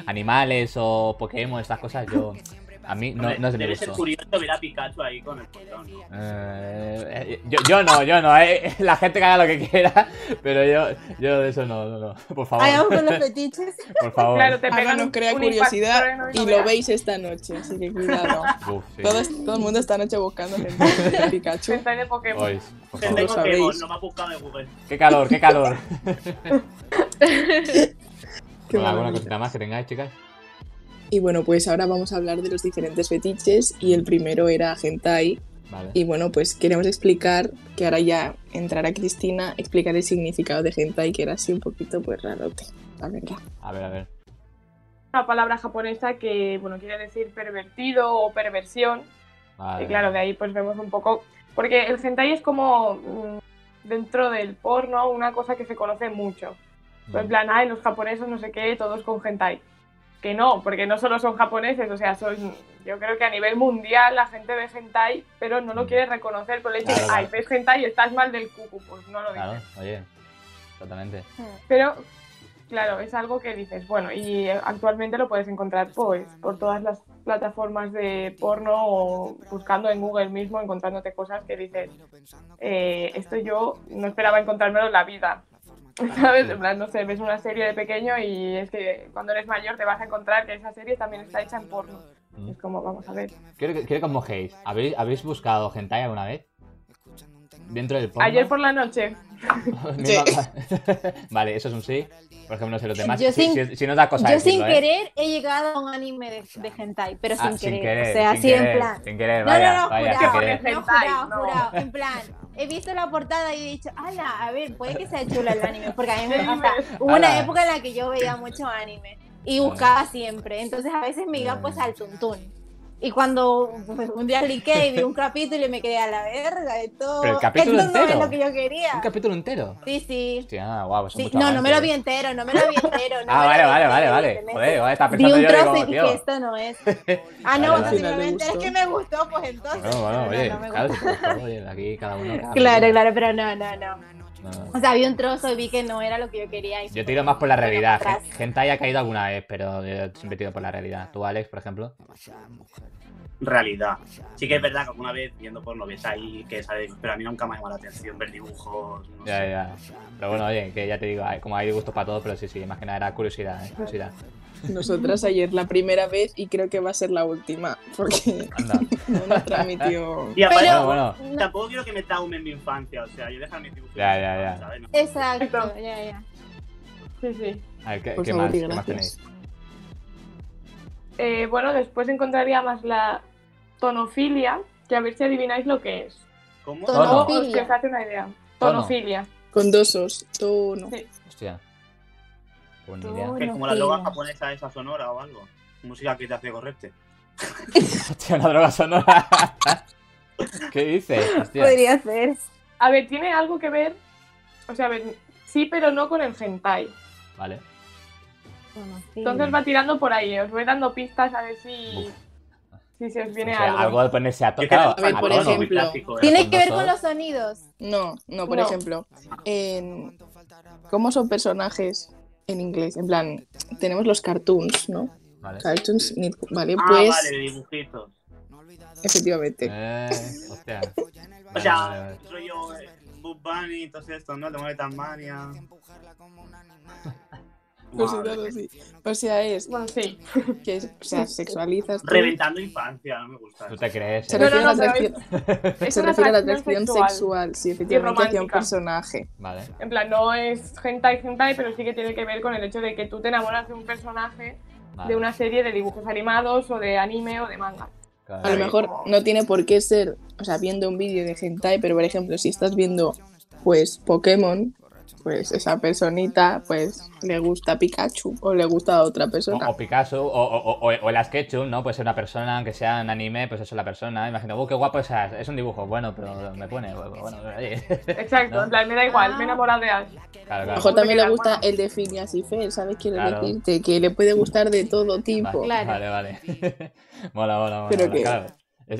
Animales o Pokémon, estas cosas, yo. A mí no, no es de mi
Debe ser curioso ver a Pikachu ahí con el portón. ¿no?
Eh, eh, yo, yo no, yo no, eh. La gente que haga lo que quiera, pero yo, yo de eso no, no, no. Por favor.
Ahí vamos con los fetiches. [laughs]
Por favor.
Claro, te
Ahora
pegan
nos crea curiosidad y lo veis esta noche, así que cuidado. [laughs]
Uf, sí.
Todo, todo el mundo esta noche buscando gente de [laughs] Pikachu.
Hentai de Pokémon.
Ois, por
Gente
favor.
Pokémon,
sabéis.
no me ha buscado en Google.
Qué calor, qué calor. ¿Alguna cosita más que tengáis, chicas?
Y bueno, pues ahora vamos a hablar de los diferentes fetiches y el primero era hentai.
Vale.
Y bueno, pues queremos explicar, que ahora ya entrará Cristina, explicar el significado de hentai, que era así un poquito pues rarote, la verdad.
A ver, a ver.
Una palabra japonesa que, bueno, quiere decir pervertido o perversión.
Vale.
Y claro, de ahí pues vemos un poco. Porque el hentai es como mm, dentro del porno una cosa que se conoce mucho. Pues en plan, ay, los japoneses no sé qué, todos con hentai. Que no, porque no solo son japoneses, o sea, son, yo creo que a nivel mundial la gente ve hentai, pero no lo quiere reconocer por el hecho de, ay, ves hentai y estás mal del cucu, pues no lo dices.
Claro, oye. Exactamente.
Pero, claro, es algo que dices, bueno, y actualmente lo puedes encontrar pues por todas las plataformas de porno o buscando en Google mismo, encontrándote cosas que dices, eh, esto yo no esperaba encontrármelo en la vida. ¿Sabes? En plan, no sé, ves una serie de pequeño y es que cuando eres mayor te vas a encontrar que esa serie también está hecha en porno.
Mm.
Es como, vamos a ver.
Quiero que, quiero que os mojéis. ¿Habéis, ¿Habéis buscado hentai alguna vez? dentro del porno.
Ayer por la noche. [laughs]
Misma- [laughs] vale, eso es un sí. Por ejemplo, no sé los demás.
Yo
Si,
sin-
si- si no da cosa
Yo sin
decirlo, ¿eh?
querer he llegado a un anime de, de hentai, pero
Ah,
sin, querer. O sea,
sin
así
querer,
en plan.
Sin querer,
No,
vaya,
no, no,
vaya, sin
jurado,
querer.
querer.
no, jurado,
no.
jurado. En plan, he visto la portada y he dicho, ala, a ver, puede que sea chulo el anime, porque a mí me [laughs] gusta. Hubo una
Ala.
época en la que yo veía mucho anime y buscaba siempre, entonces a veces me iba pues al tuntún. Y cuando pues, un día cliqué y vi un capítulo y me quedé a la verga, esto,
Pero el capítulo
esto no es
entero.
lo que yo quería.
Un capítulo entero.
Sí, sí.
Hostia, guau, eso es
Sí,
mucho
no, no me lo vi entero, no me lo vi entero. [laughs] No
Ah, vale,
vi
vale,
entero,
vale, vale. Joder, estaba
Vi
pensando
un
yo,
trozo y dije,
tío.
esto no es. Ah,
Vale, [laughs]
no,
vale.
le
simplemente es que me gustó, pues entonces.
Bueno, bueno,
pero no,
oye,
no me
claro,
gustó.
si te gustó, oye, aquí cada uno. [laughs] cada
Claro,
uno.
claro, pero no, no, no.
No.
O sea, vi un trozo y vi que no era lo que yo quería. Y
Yo tiro más por la realidad.
Atrás.
Hentai ha caído alguna vez, pero yo siempre tiro por la realidad. Tú, Alex, por ejemplo.
realidad. Sí que es verdad que alguna vez viendo porno ves ahí que sale, pero a mí nunca me ha llamado la atención ver dibujos. No
Ya,
sé.
ya. Pero bueno, oye, que ya te digo, hay- como hay gustos para todo, pero sí, sí, más que nada era curiosidad, ¿eh? Curiosidad.
Nosotras ayer la primera vez y creo que va a ser la última, porque
Anda. [laughs]
no nos transmitió.
Y aparte,
Pero-
Bueno, bueno.
No,
tampoco quiero que me traume en mi infancia, o sea, yo dejar mis dibujos.
Ya, ya, ya.
¿sabes? No.
Exacto, ya, ya.
Sí, sí.
A ver, ¿qué, más, ¿qué más tenéis?
Eh, bueno, después encontraría más la tonofilia, que a ver si adivináis lo que es.
¿Cómo?
Tono.
Os
Tonofilia.
que os hace una idea.
Tono.
Tonofilia.
Con dos os, tono.
Sí.
Hostia. Pues ni idea.
Es como la droga japonesa esa sonora o algo. Música que te hace correrte. [laughs]
Hostia, una droga sonora. [laughs] ¿Qué dices? Hostia.
Podría ser.
A ver, tiene algo que ver. O sea, a ver, sí, pero no con el hentai.
Vale.
Entonces va tirando por ahí. Os voy dando pistas a ver si,
Uf.
si se os viene
O sea,
algo.
algo de ponerse a tocar.
A ver, por
tono,
ejemplo,
¿eh?
Tiene que ver con
os.
los sonidos.
No, no, por
No.
ejemplo, en... ¿cómo son personajes en inglés? En plan, tenemos los cartoons, ¿no?
Vale.
Cartoons, ¿vale?
Ah,
Pues,
vale, dibujitos.
efectivamente.
Eh, hostia. [laughs]
O
Vale,
sea,
vale, vale.
rollo eh, Bob Bunny y todo esto, ¿no? Te mueve [laughs] Madre.
así. O sea, es
Bueno, sí. [laughs]
que, es- o sea, sexualizas. tú.
Reventando infancia, no me gusta.
Tú te crees.
Se
eh?
No,
refiere,
no,
a, la
no,
atracción,
Es [laughs]
se
una
refiere a la
atracción sexual.
sexual, sí, efectivamente, hacia un personaje.
Vale.
En plan, no es hentai, hentai, pero sí que tiene que ver con el hecho de que tú te enamoras de un personaje
vale.
de una serie de dibujos animados o de anime o de manga.
Claro.
A lo mejor no tiene por qué ser, o sea, viendo un vídeo de hentai, pero por ejemplo, si estás viendo, pues, Pokémon, pues esa personita, pues, le gusta Pikachu o le gusta a otra persona.
O, o Picasso, o, o, o, o el Sketchup, ¿no? Puede ser una persona, aunque sea en anime, pues eso es la persona. Imagino, oh, qué guapo es Ash. Es un dibujo, bueno, pero me pone, bueno, oye.
Exacto,
¿No?
en plan, me da igual, me he enamorado de Ash.
Claro, claro.
mejor también le gusta el de Phineas y Fer, ¿sabes? Quiero
Claro.
decirte que le puede gustar de todo tipo.
Vale,
Claro. [laughs]
Vale, vale. [laughs] mola, mola, mola.
Pero
mola,
que
claro.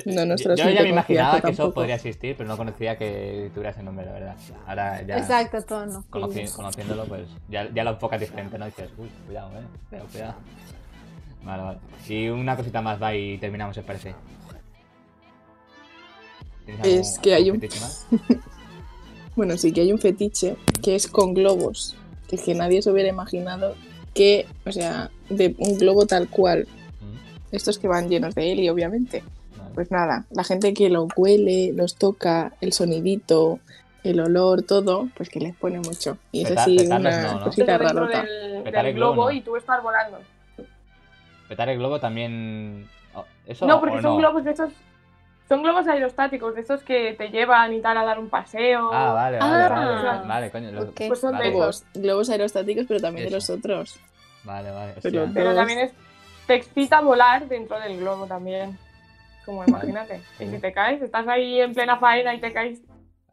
No
yo- ya me imaginaba que eso podría existir, pero no conocía que tuviera ese nombre, la verdad. Ahora ya
Exacto, tono.
conoci- conociéndolo, pues ya, ya lo enfocas diferente, ¿no? Y dices, uy, cuidado, eh. Cuidado, cuidado. Vale, vale. Y una cosita más va y terminamos, ¿os parece? ¿Tienes
Es
algún-
que hay un-? [laughs] Bueno, sí que hay un fetiche que es con globos, que es que nadie se hubiera imaginado que, o sea, de un globo tal cual,
Mm,
estos que van llenos de helio, obviamente.
Vale.
Pues nada, la gente que lo huele, los toca, el sonidito, el olor, todo, pues que les pone mucho. Y es así una
no, ¿no?
cosita
Dentro
rarota.
del,
Petar
del
el globo,
globo
¿no?
y tú estar volando.
¿Petar el globo también. ¿Eso
No, porque son
no?
globos de estos. Son globos aerostáticos, de estos que te llevan y tal a dar un paseo.
Ah, vale, vale,
Ah,
vale. Vale, coño. los-
ok.
Pues son de
vale,
Globos, globos aerostáticos, pero también de los otros.
Vale, vale.
Pero-.
Pero también es, te excita volar dentro del globo también. Como imagínate. Y si te caes, estás ahí en plena faena y te caes.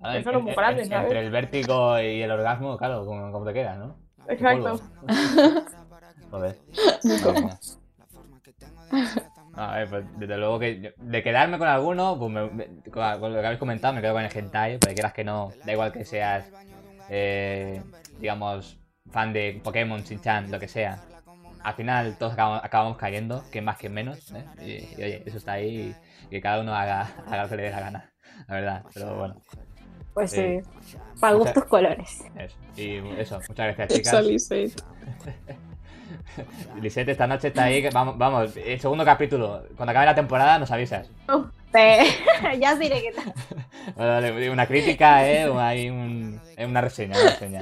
Ah,
Eso no es muy grande, ¿sabes?
Entre el vértigo y el orgasmo, claro, como, como te queda, ¿no? De
Exacto.
Joder. Mía. A ver, pues desde luego que yo- de quedarme con alguno, pues me- me- con, con lo que habéis comentado, me quedo con el hentai, porque quieras que no, da igual que seas, eh, digamos, fan de Pokémon, Shin-Chan, lo que sea. Al final todos acabamos, acabamos cayendo, que más que menos, ¿eh? Y, y, oye, eso está ahí y que cada uno haga, haga lo que le dé la gana, la verdad. Pero bueno,
Pues
Sí.
sí. Para gustos colores.
eso. Y eso, muchas gracias chicas.
Lisette. [laughs]
Lisette esta noche está ahí, vamos, vamos, el segundo capítulo. Cuando acabe la temporada nos avisas. [laughs]
Ya os diré qué tal. [laughs]
Bueno, una crítica, ¿eh? Hay un, eh, una reseña, una reseña.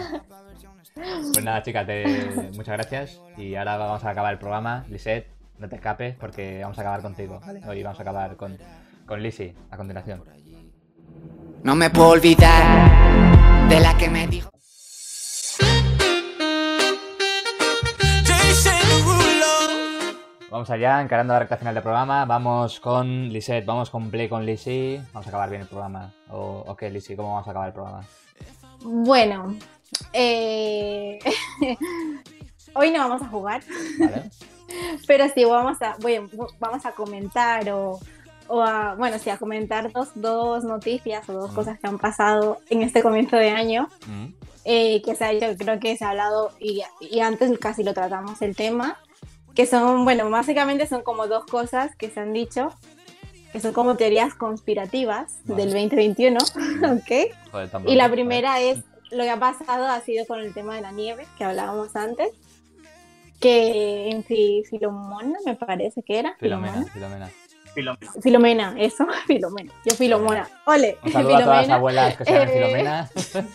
Pues nada, chicas, te- muchas gracias. Y ahora vamos a acabar el programa. Lisette, no te escapes porque vamos a acabar contigo. Hoy vamos a acabar con, con Lizzie a continuación.
No me puedo olvidar de la que me dijo.
Vamos allá, encarando la recta final del programa. Vamos con Lisette, vamos con Play con Lizzie. Vamos a acabar bien el programa. O, ¿O qué, Lizzie? ¿Cómo vamos a acabar el programa?
Bueno, eh, [laughs] hoy no vamos a jugar,
¿Vale? [laughs]
pero sí vamos a, bueno, vamos a comentar o, o a, bueno, sí, a comentar dos, dos noticias o dos
Mm.
cosas que han pasado en este comienzo de año.
Mm,
eh, que se ha hecho, creo que se ha hablado y, y antes casi lo tratamos el tema, que son, bueno, básicamente son como dos cosas que se han dicho, que son como teorías conspirativas
Vale.
del 2021, [laughs] ¿ok?
Joder,
Y la primera es, lo que ha pasado ha sido con el tema de la nieve, que hablábamos antes, que en Fi- Filomona, me parece que era.
Filomena, Filomena.
Filomena.
Filomena, eso, [laughs] Filomena. Yo Filomona. Ole,
Un saludo a todas las
Filomena.
abuelas que se llaman
Eh,
Filomena. [laughs]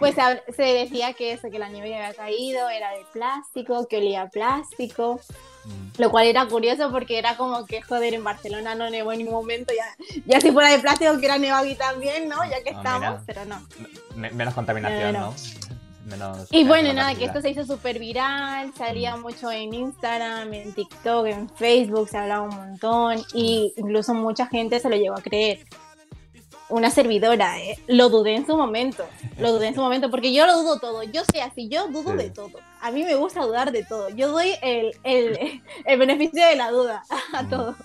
Pues se decía que eso, que la nieve que había caído era de plástico, que olía a plástico,
Mm,
lo cual era curioso porque era como que, joder, en Barcelona no nevó en ningún momento, ya, ya si fuera de plástico que era nevado aquí también, ¿no? Ya que estamos,
mira.
pero no.
me- menos contaminación,
No,
¿no? Menos,
Y bueno, nada, que esto se hizo súper viral, salía
Mm.
mucho en Instagram, en TikTok, en Facebook, se hablaba un montón y incluso mucha gente se lo llegó a creer. Una servidora, ¿eh? lo dudé en su momento, lo dudé en su [laughs] momento, porque yo lo dudo todo, yo soy así, yo dudo
Sí.
de todo, a mí me gusta dudar de todo, yo doy el, el, [laughs] el beneficio de la duda [laughs] a
Mm.
todo.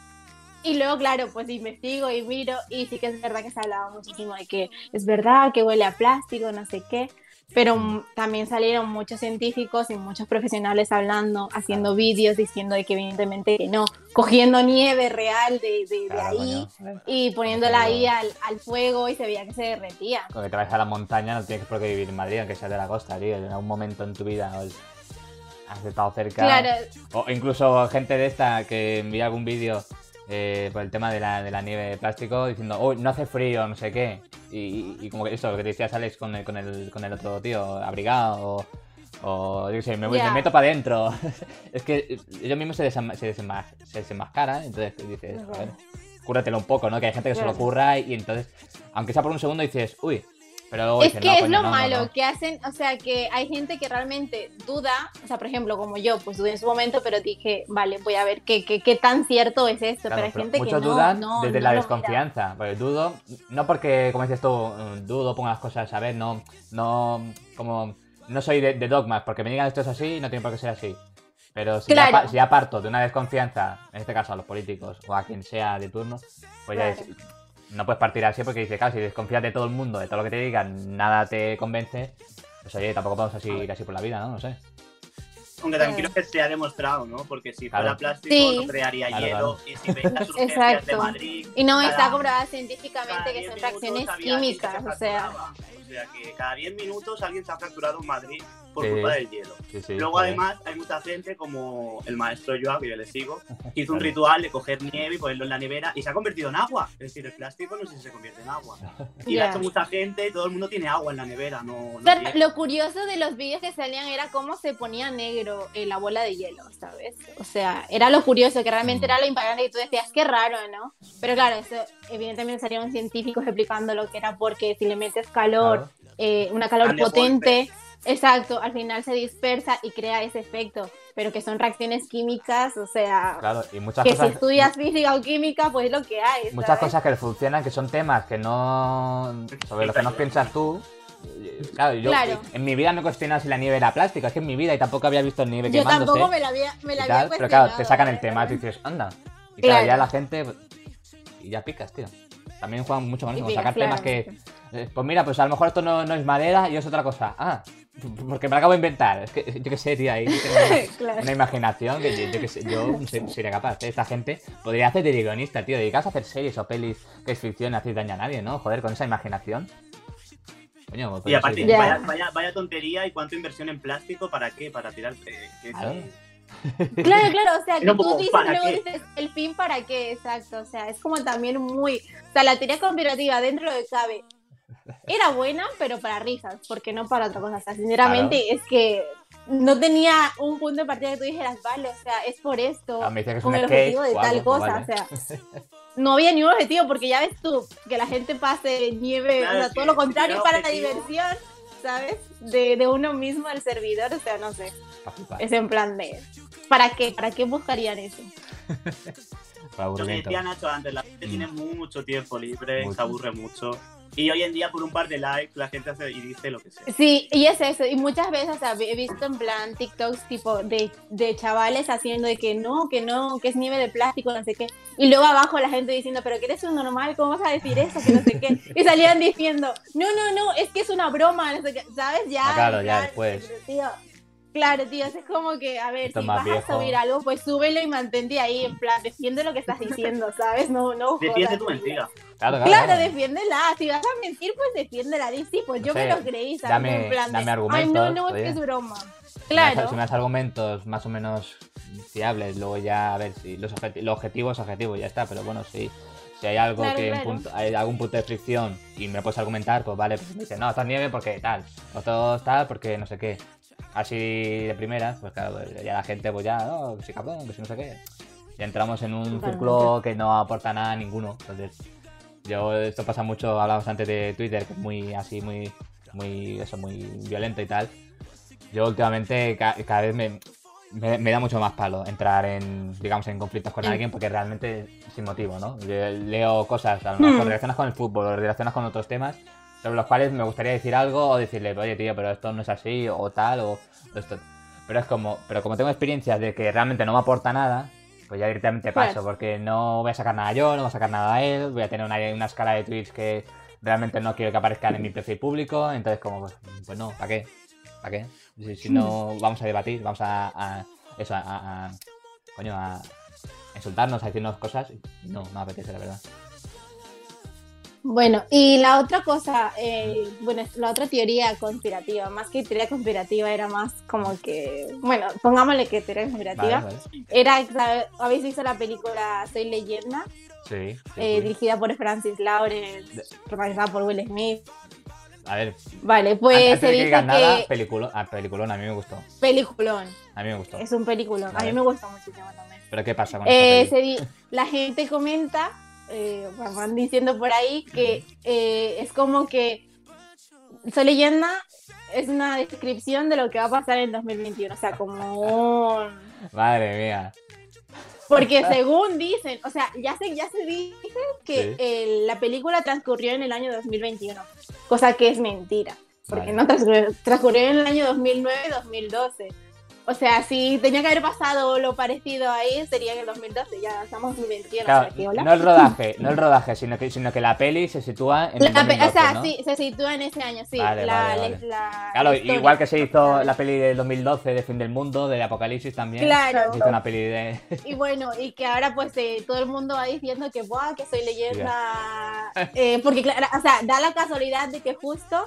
Y luego, claro, pues investigo y miro y sí que es verdad que se hablaba muchísimo de que es verdad que huele a plástico, no sé qué, pero también salieron muchos científicos y muchos profesionales hablando, haciendo vídeos diciendo de que evidentemente que no, cogiendo nieve real de, de- de
Claro,
ahí
coño.
y poniéndola ahí al, al fuego y se veía que se derretía.
Con que te vayas a la montaña no tienes por qué vivir en Madrid, aunque seas de la costa, tío. En algún momento en tu vida has estado cerca.
Claro,
O incluso gente de esta que envía algún vídeo eh, por el tema de la, de la nieve de plástico diciendo, uy, no hace frío, no sé qué. Y, y- y como que eso, lo que te decías Alex con el, con el, con el otro tío, abrigado, o, o yo qué sé, me, voy- me meto para adentro. [laughs] es que ellos mismos se, desama- se, desenma- se desenmascaran, entonces dices,
Ajá.
joder, cúrratelo un poco, ¿no? Que hay gente que se lo curra y entonces, aunque sea por un segundo, dices, uy, pero luego
es
dices,
que
"No,
es
coño,
lo
no,
malo,
no".
que hacen, o sea, que hay gente que realmente duda, o sea, por ejemplo, como yo, pues dudé en su momento, pero dije, vale, voy a ver qué, qué, qué tan cierto es esto,
Claro,
pero hay
pero
gente que
muchos dudan desde la desconfianza. Porque dudo, no porque, como dices tú, mm, dudo, pongo las cosas a ver, no, no, como, no soy de, de dogmas, porque me digan esto es así, no tiene por qué ser así. Pero si, ya,
Claro.
pa- si ya parto de una desconfianza, en este caso a los políticos o a quien sea de turno, pues ya
Claro.
es- no puedes partir así porque dices, claro, si desconfías de todo el mundo, de todo lo que te digan, nada te convence, pues oye, tampoco podemos así, ir así por la vida, ¿no? No sé.
Aunque también creo que se ha demostrado, ¿no? Porque si
Claro.
fuera plástico
Sí.
no crearía
Claro,
hielo.
claro.
Y si veis las urgencias de
Exacto.
Madrid.
Y no
cada-
está comprobada científicamente que
10
son reacciones químicas, o sea.
O sea que cada 10 minutos alguien se ha fracturado en Madrid por
Sí.
culpa del hielo.
Sí, sí,
Luego
joder.
además hay mucha gente como el maestro Joao, que yo le sigo, que hizo un ritual de coger nieve y ponerlo en la nevera y se ha convertido en agua. Es decir, el plástico no sé si se convierte en agua. Y lo
Ya.
ha hecho mucha gente y todo el mundo tiene agua en la nevera. No, no tiene-
lo curioso de los vídeos que salían era cómo se ponía negro eh, la bola de hielo, ¿sabes? O sea, era lo curioso, que realmente
Mm.
era lo impactante y tú decías, qué raro, ¿no? Pero claro, eso evidentemente salieron científicos explicando lo que era porque si le metes calor,
Claro.
eh, una calor potente, exacto, al final se dispersa y crea ese efecto, pero que son reacciones químicas, o sea,
Claro, y muchas
que si
cosas.
estudias física o química, pues es lo que hay.
muchas
¿sabes?
cosas que funcionan, que son temas que no. sobre los que no piensas tú. Claro, yo
Claro.
en mi vida no he cuestionado si la nieve era plástica, es que en mi vida y tampoco había visto nieve
Yo
quemándose.
tampoco me la había, me la
y
había
tal, pero claro, te
cuestionado,
sacan el
¿eh?
tema, tú dices, anda. Y claro,
Claro.
ya la gente. Y ya picas, tío. También juegan mucho con
Y
eso, con sacar temas que. eh, Pues mira, pues a lo mejor esto no, no es madera y es otra cosa. Ah, porque me lo acabo de inventar. Es que yo qué sé, tío, ahí tengo una, [laughs]
Claro.
una imaginación que yo, yo qué sé, yo sería capaz. ¿eh? Esta gente podría hacer de guionista, tío. Dedicarse a hacer series o pelis que es ficción y hacer daño a nadie, ¿no? Joder, con esa imaginación. Coño,
Y aparte, vaya, vaya, vaya tontería y cuánto inversión en plástico, ¿para qué? Para tirar. eh,
Claro.
Claro, o sea, [laughs] que tú
como,
dices,
¿para
luego dices, el fin para qué, exacto, o sea, es como también muy, o sea, la teoría conspirativa dentro de cabe era buena, pero para risas, porque no para otra cosa, o sea, sinceramente es que no tenía un punto de partida que tú dijeras, vale, o sea, es por esto,
Ah,
con el
sketch
objetivo de tal
algo,
cosa,
vale.
o sea, no había ningún objetivo, porque ya ves tú, que la gente pase nieve,
Claro,
o sea, todo lo contrario para la
objetivo.
diversión, ¿sabes? De, de uno mismo, el servidor, o sea, no sé, es en plan de, ¿para qué? ¿Para qué buscarían eso? [laughs]
Lo que decía Nacho antes, la gente
Mm.
tiene mucho tiempo libre,
Mucho.
se aburre mucho. Y hoy en día, por un par de likes, la gente hace y dice lo que sea.
Sí, y es eso, y muchas veces o sea, he visto en plan TikToks tipo de, de chavales haciendo de que no, que no, que es nieve de plástico, no sé qué, y luego abajo la gente diciendo, pero que eres un normal, ¿cómo vas a decir eso? Que no sé qué, y salían diciendo, no, no, no, es que es una broma, no sé qué, ¿sabes? Ya,
Ah, claro, ya después.
tío, claro, tío, es como que, a ver,
Esto
si vas
viejo.
a subir algo, pues súbelo y mantente ahí, en plan, defiende lo que estás diciendo, ¿sabes? No, no
Defiende tu mentira.
Claro, claro.
Claro,
claro.
defiéndela. Si vas a mentir, pues defiéndela. Di, sí, pues
No
yo me
sé,
lo creí, ¿sabes?
dame-
en plan de,
dame
Ay, no,
argumentos,
no, es que
oye.
es broma.
Si me
Claro.
Si me das argumentos más o menos fiables, luego ya a ver si los, objeti- los objetivos, objetivos, ya está. Pero bueno, si, si hay algo
Claro,
que
claro.
punto- hay algún punto de fricción y me puedes argumentar, pues vale, pues me dices, no, esto es nieve porque tal, o es tal porque no sé qué. Así de primeras, pues claro, ya la gente, pues ya, no, que sí cabrón, que sí no sé qué. Ya entramos en un
Totalmente.
círculo que no aporta nada a ninguno. Entonces, yo, esto pasa mucho, hablábamos antes de Twitter, que es muy así, muy, muy, eso, muy violento y tal. Yo últimamente ca- cada vez me, me, me da mucho más palo entrar en, digamos, en conflictos con alguien porque realmente sin motivo, ¿no? Yo leo cosas, a lo mejor
Mm.
relacionadas con el fútbol o relacionadas con otros temas sobre los cuales me gustaría decir algo o decirle, oye tío, pero esto no es así o tal o esto. Pero es como, pero como tengo experiencias de que realmente no me aporta nada, pues ya directamente paso, porque no voy a sacar nada yo, no voy a sacar nada a él, voy a tener una, una escala de tweets que realmente no quiero que aparezcan en mi perfil público, entonces como, pues, pues no, ¿para qué? ¿Para qué? Si, si no [laughs] vamos a debatir, vamos a, a- eso, a, a- a- coño, a insultarnos, a decirnos cosas, no, no apetece, la verdad.
Bueno, y la otra cosa, eh, bueno, la otra teoría conspirativa, más que teoría conspirativa, era más como que, bueno, pongámosle que teoría conspirativa,
Vale, vale.
era, ¿sabe- ¿habéis visto la película Soy Leyenda?
Sí, sí,
Eh,
sí.
dirigida por Francis Lawrence,
De-
protagonizada por Will Smith.
A ver,
Vale, pues se
que
dice que
peliculón, ah, peliculón, a mí me gustó,
peliculón,
a mí me gustó.
es un peliculón, a
Vale.
mí me gustó muchísimo también.
Pero ¿qué pasa con
Eh, se di- la gente comenta, eh, van diciendo por ahí que eh, es como que Soy leyenda es una descripción de lo que va a pasar en 2021, o sea, como un...
Madre mía.
Porque según dicen, o sea, ya se, ya se dice que
Sí.
eh, la película transcurrió en el año 2021, cosa que es mentira, porque
Vale.
no transcurrió, transcurrió en el año 2009-2012. O sea, si tenía que haber pasado lo parecido ahí, sería en el 2012, ya estamos en 2021.
Claro,
o sea,
no el rodaje, no el rodaje, sino que, sino que la peli se sitúa en el
La pe-
2012,
o sea,
¿no?
sí, se sitúa en ese año, sí.
Vale,
la,
vale,
la-
vale.
la
Claro,
historia.
igual que se hizo la peli del 2012 de Fin del Mundo, de Apocalipsis también.
Claro.
Se hizo una peli de...
Y bueno, y que ahora pues eh, todo el mundo va diciendo que, Buah, que soy leyenda. Eh, porque, claro, o sea, da la casualidad de que justo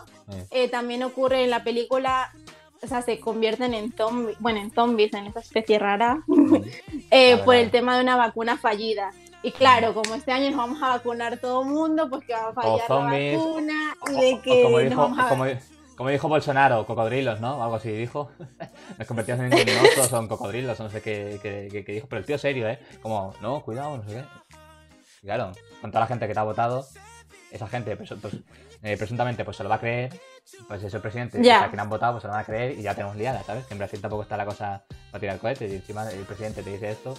eh,
también ocurre en la película, o sea, se convierten en zombies, bueno, en zombies, en esa especie rara, [laughs] eh, por el tema de una vacuna fallida. Y claro, como este año nos vamos a vacunar todo el mundo, pues que va a fallar
zombies,
la vacuna y de que
como,
nos
dijo,
vamos a...
como, como dijo Bolsonaro, cocodrilos, ¿no? Algo así dijo. [laughs] Nos convertimos en [laughs] osos o en cocodrilos, no sé qué, qué- qué- qué dijo. Pero el tío serio, ¿eh? Como, no, cuidado, no sé qué. Y claro, con toda la gente que te ha votado, esa gente presu- pues, eh, presuntamente pues se lo va a creer. Pues es el presidente,
Ya.
o sea, que no han votado, pues se lo van a creer y ya tenemos liada, ¿sabes? Que en Brasil tampoco está la cosa para tirar cohetes y encima el presidente te dice esto.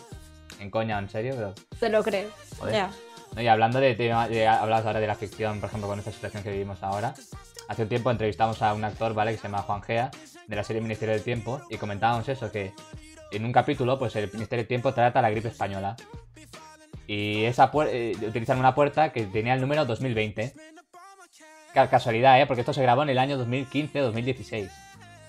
En coña, en serio, pero
Se lo.
Joder.
Ya.
no, y hablando de tema, hablabas ahora de la ficción, por ejemplo, con esta situación que vivimos ahora. Hace un tiempo entrevistamos a un actor, ¿vale? Que se llama Juan Gea, de la serie Ministerio del Tiempo, y comentábamos eso, que en un capítulo, pues el Ministerio del Tiempo trata la gripe española. Y esa eh, utilizan una puerta que tenía el número 2020. Ca- Casualidad, ¿eh? Porque esto se grabó en el año 2015-2016.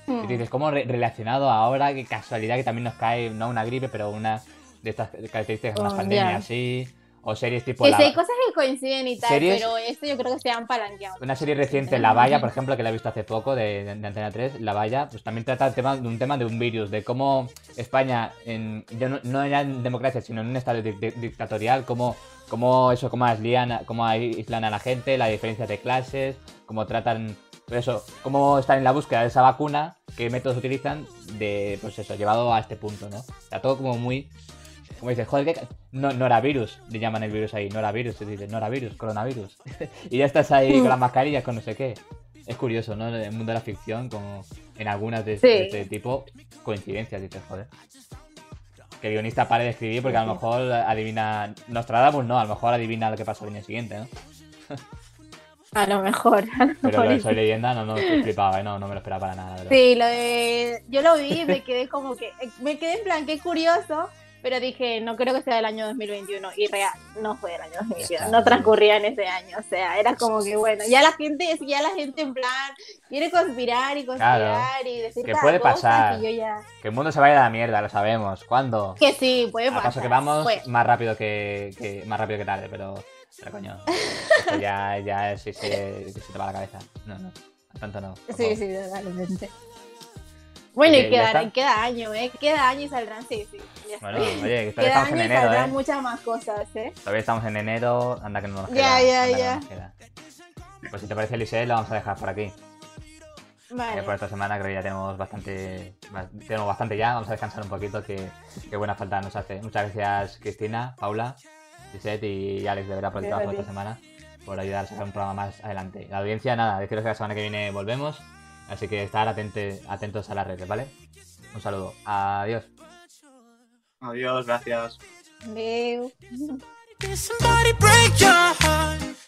Y
Mm.
tú dices, ¿cómo re- relacionado ahora? Qué casualidad que también nos cae, no una gripe, pero una de estas características, una
Oh,
pandemia
ya.
así, O series tipo
Que
La-
sí hay cosas que coinciden y tal,
¿Series?
pero esto yo creo que se han palanqueado.
Una serie reciente, La Valla, por ejemplo, que la he visto hace poco de, de Antena 3, La Valla, pues también trata el tema, de un tema de un virus, de cómo España, en, ya no, no ya en democracia, sino en un estado di- di- dictatorial, cómo, cómo eso, cómo aíslan, a- cómo aíslan a la gente, la diferencia de clases, cómo tratan, pues eso, cómo están en la búsqueda de esa vacuna, qué métodos utilizan, de, pues eso, llevado a este punto, ¿no? Está todo como muy... Como dices, joder, ¿qué no, noravirus, le llaman el virus ahí, noravirus, se dice, noravirus, coronavirus. [laughs] y ya estás ahí con las mascarillas, con no sé qué. Es curioso, ¿no? En el mundo de la ficción, como en algunas de,
Sí.
de este tipo, coincidencias, dices, joder. Que el guionista pare de escribir porque a lo mejor adivina. Nostradamus no, a lo mejor adivina lo que pasa el año siguiente, ¿no?
A lo mejor. [laughs] A lo
Pero lo de Soy leyenda no, no flipaba, ¿eh? no, no me lo esperaba para nada, verdad.
Sí, lo de... yo lo vi y me quedé como que, me quedé en plan, qué curioso, pero dije, no creo que sea del año 2021, y real, no fue del año 2021, no transcurría en ese año, o sea, era como que bueno, ya la gente, ya la gente en plan quiere conspirar y conspirar
Claro,
y decir
que
cada
puede
cosa,
pasar.
y yo ya...
Que el mundo se vaya a la mierda, lo sabemos. ¿Cuándo?
Que sí, puede pasar.
paso que vamos,
pues.
más rápido que, que- más rápido que tarde, pero, pero coño, ya, ya sí, sí, que se te va la cabeza. No, no, tanto no. [laughs]
Sí, sí, totalmente. Bueno, y
¿ya
queda, año, ¿eh? Queda año y saldrán, sí, sí. Ya
Bueno, oye, [laughs] todavía
Queda
estamos en
año y
enero,
saldrán
¿eh?
muchas más cosas, ¿eh?
Todavía estamos en enero, anda que no nos
Ya,
queda.
ya, ya.
no queda. Pues si te parece, Lisette, lo vamos a dejar por aquí.
Vale.
Eh, por esta semana creo que ya tenemos bastante, ba- tenemos bastante ya, vamos a descansar un poquito, que, que buena falta nos hace. Muchas gracias Cristina, Paula, Lisette y Alex de verdad por el trabajo de esta semana, por ayudar a sacar un programa más adelante. La audiencia, nada, deciros que la semana que viene volvemos, así que estar atente- atentos a las redes, ¿vale? Un saludo, adiós.
Adiós, gracias.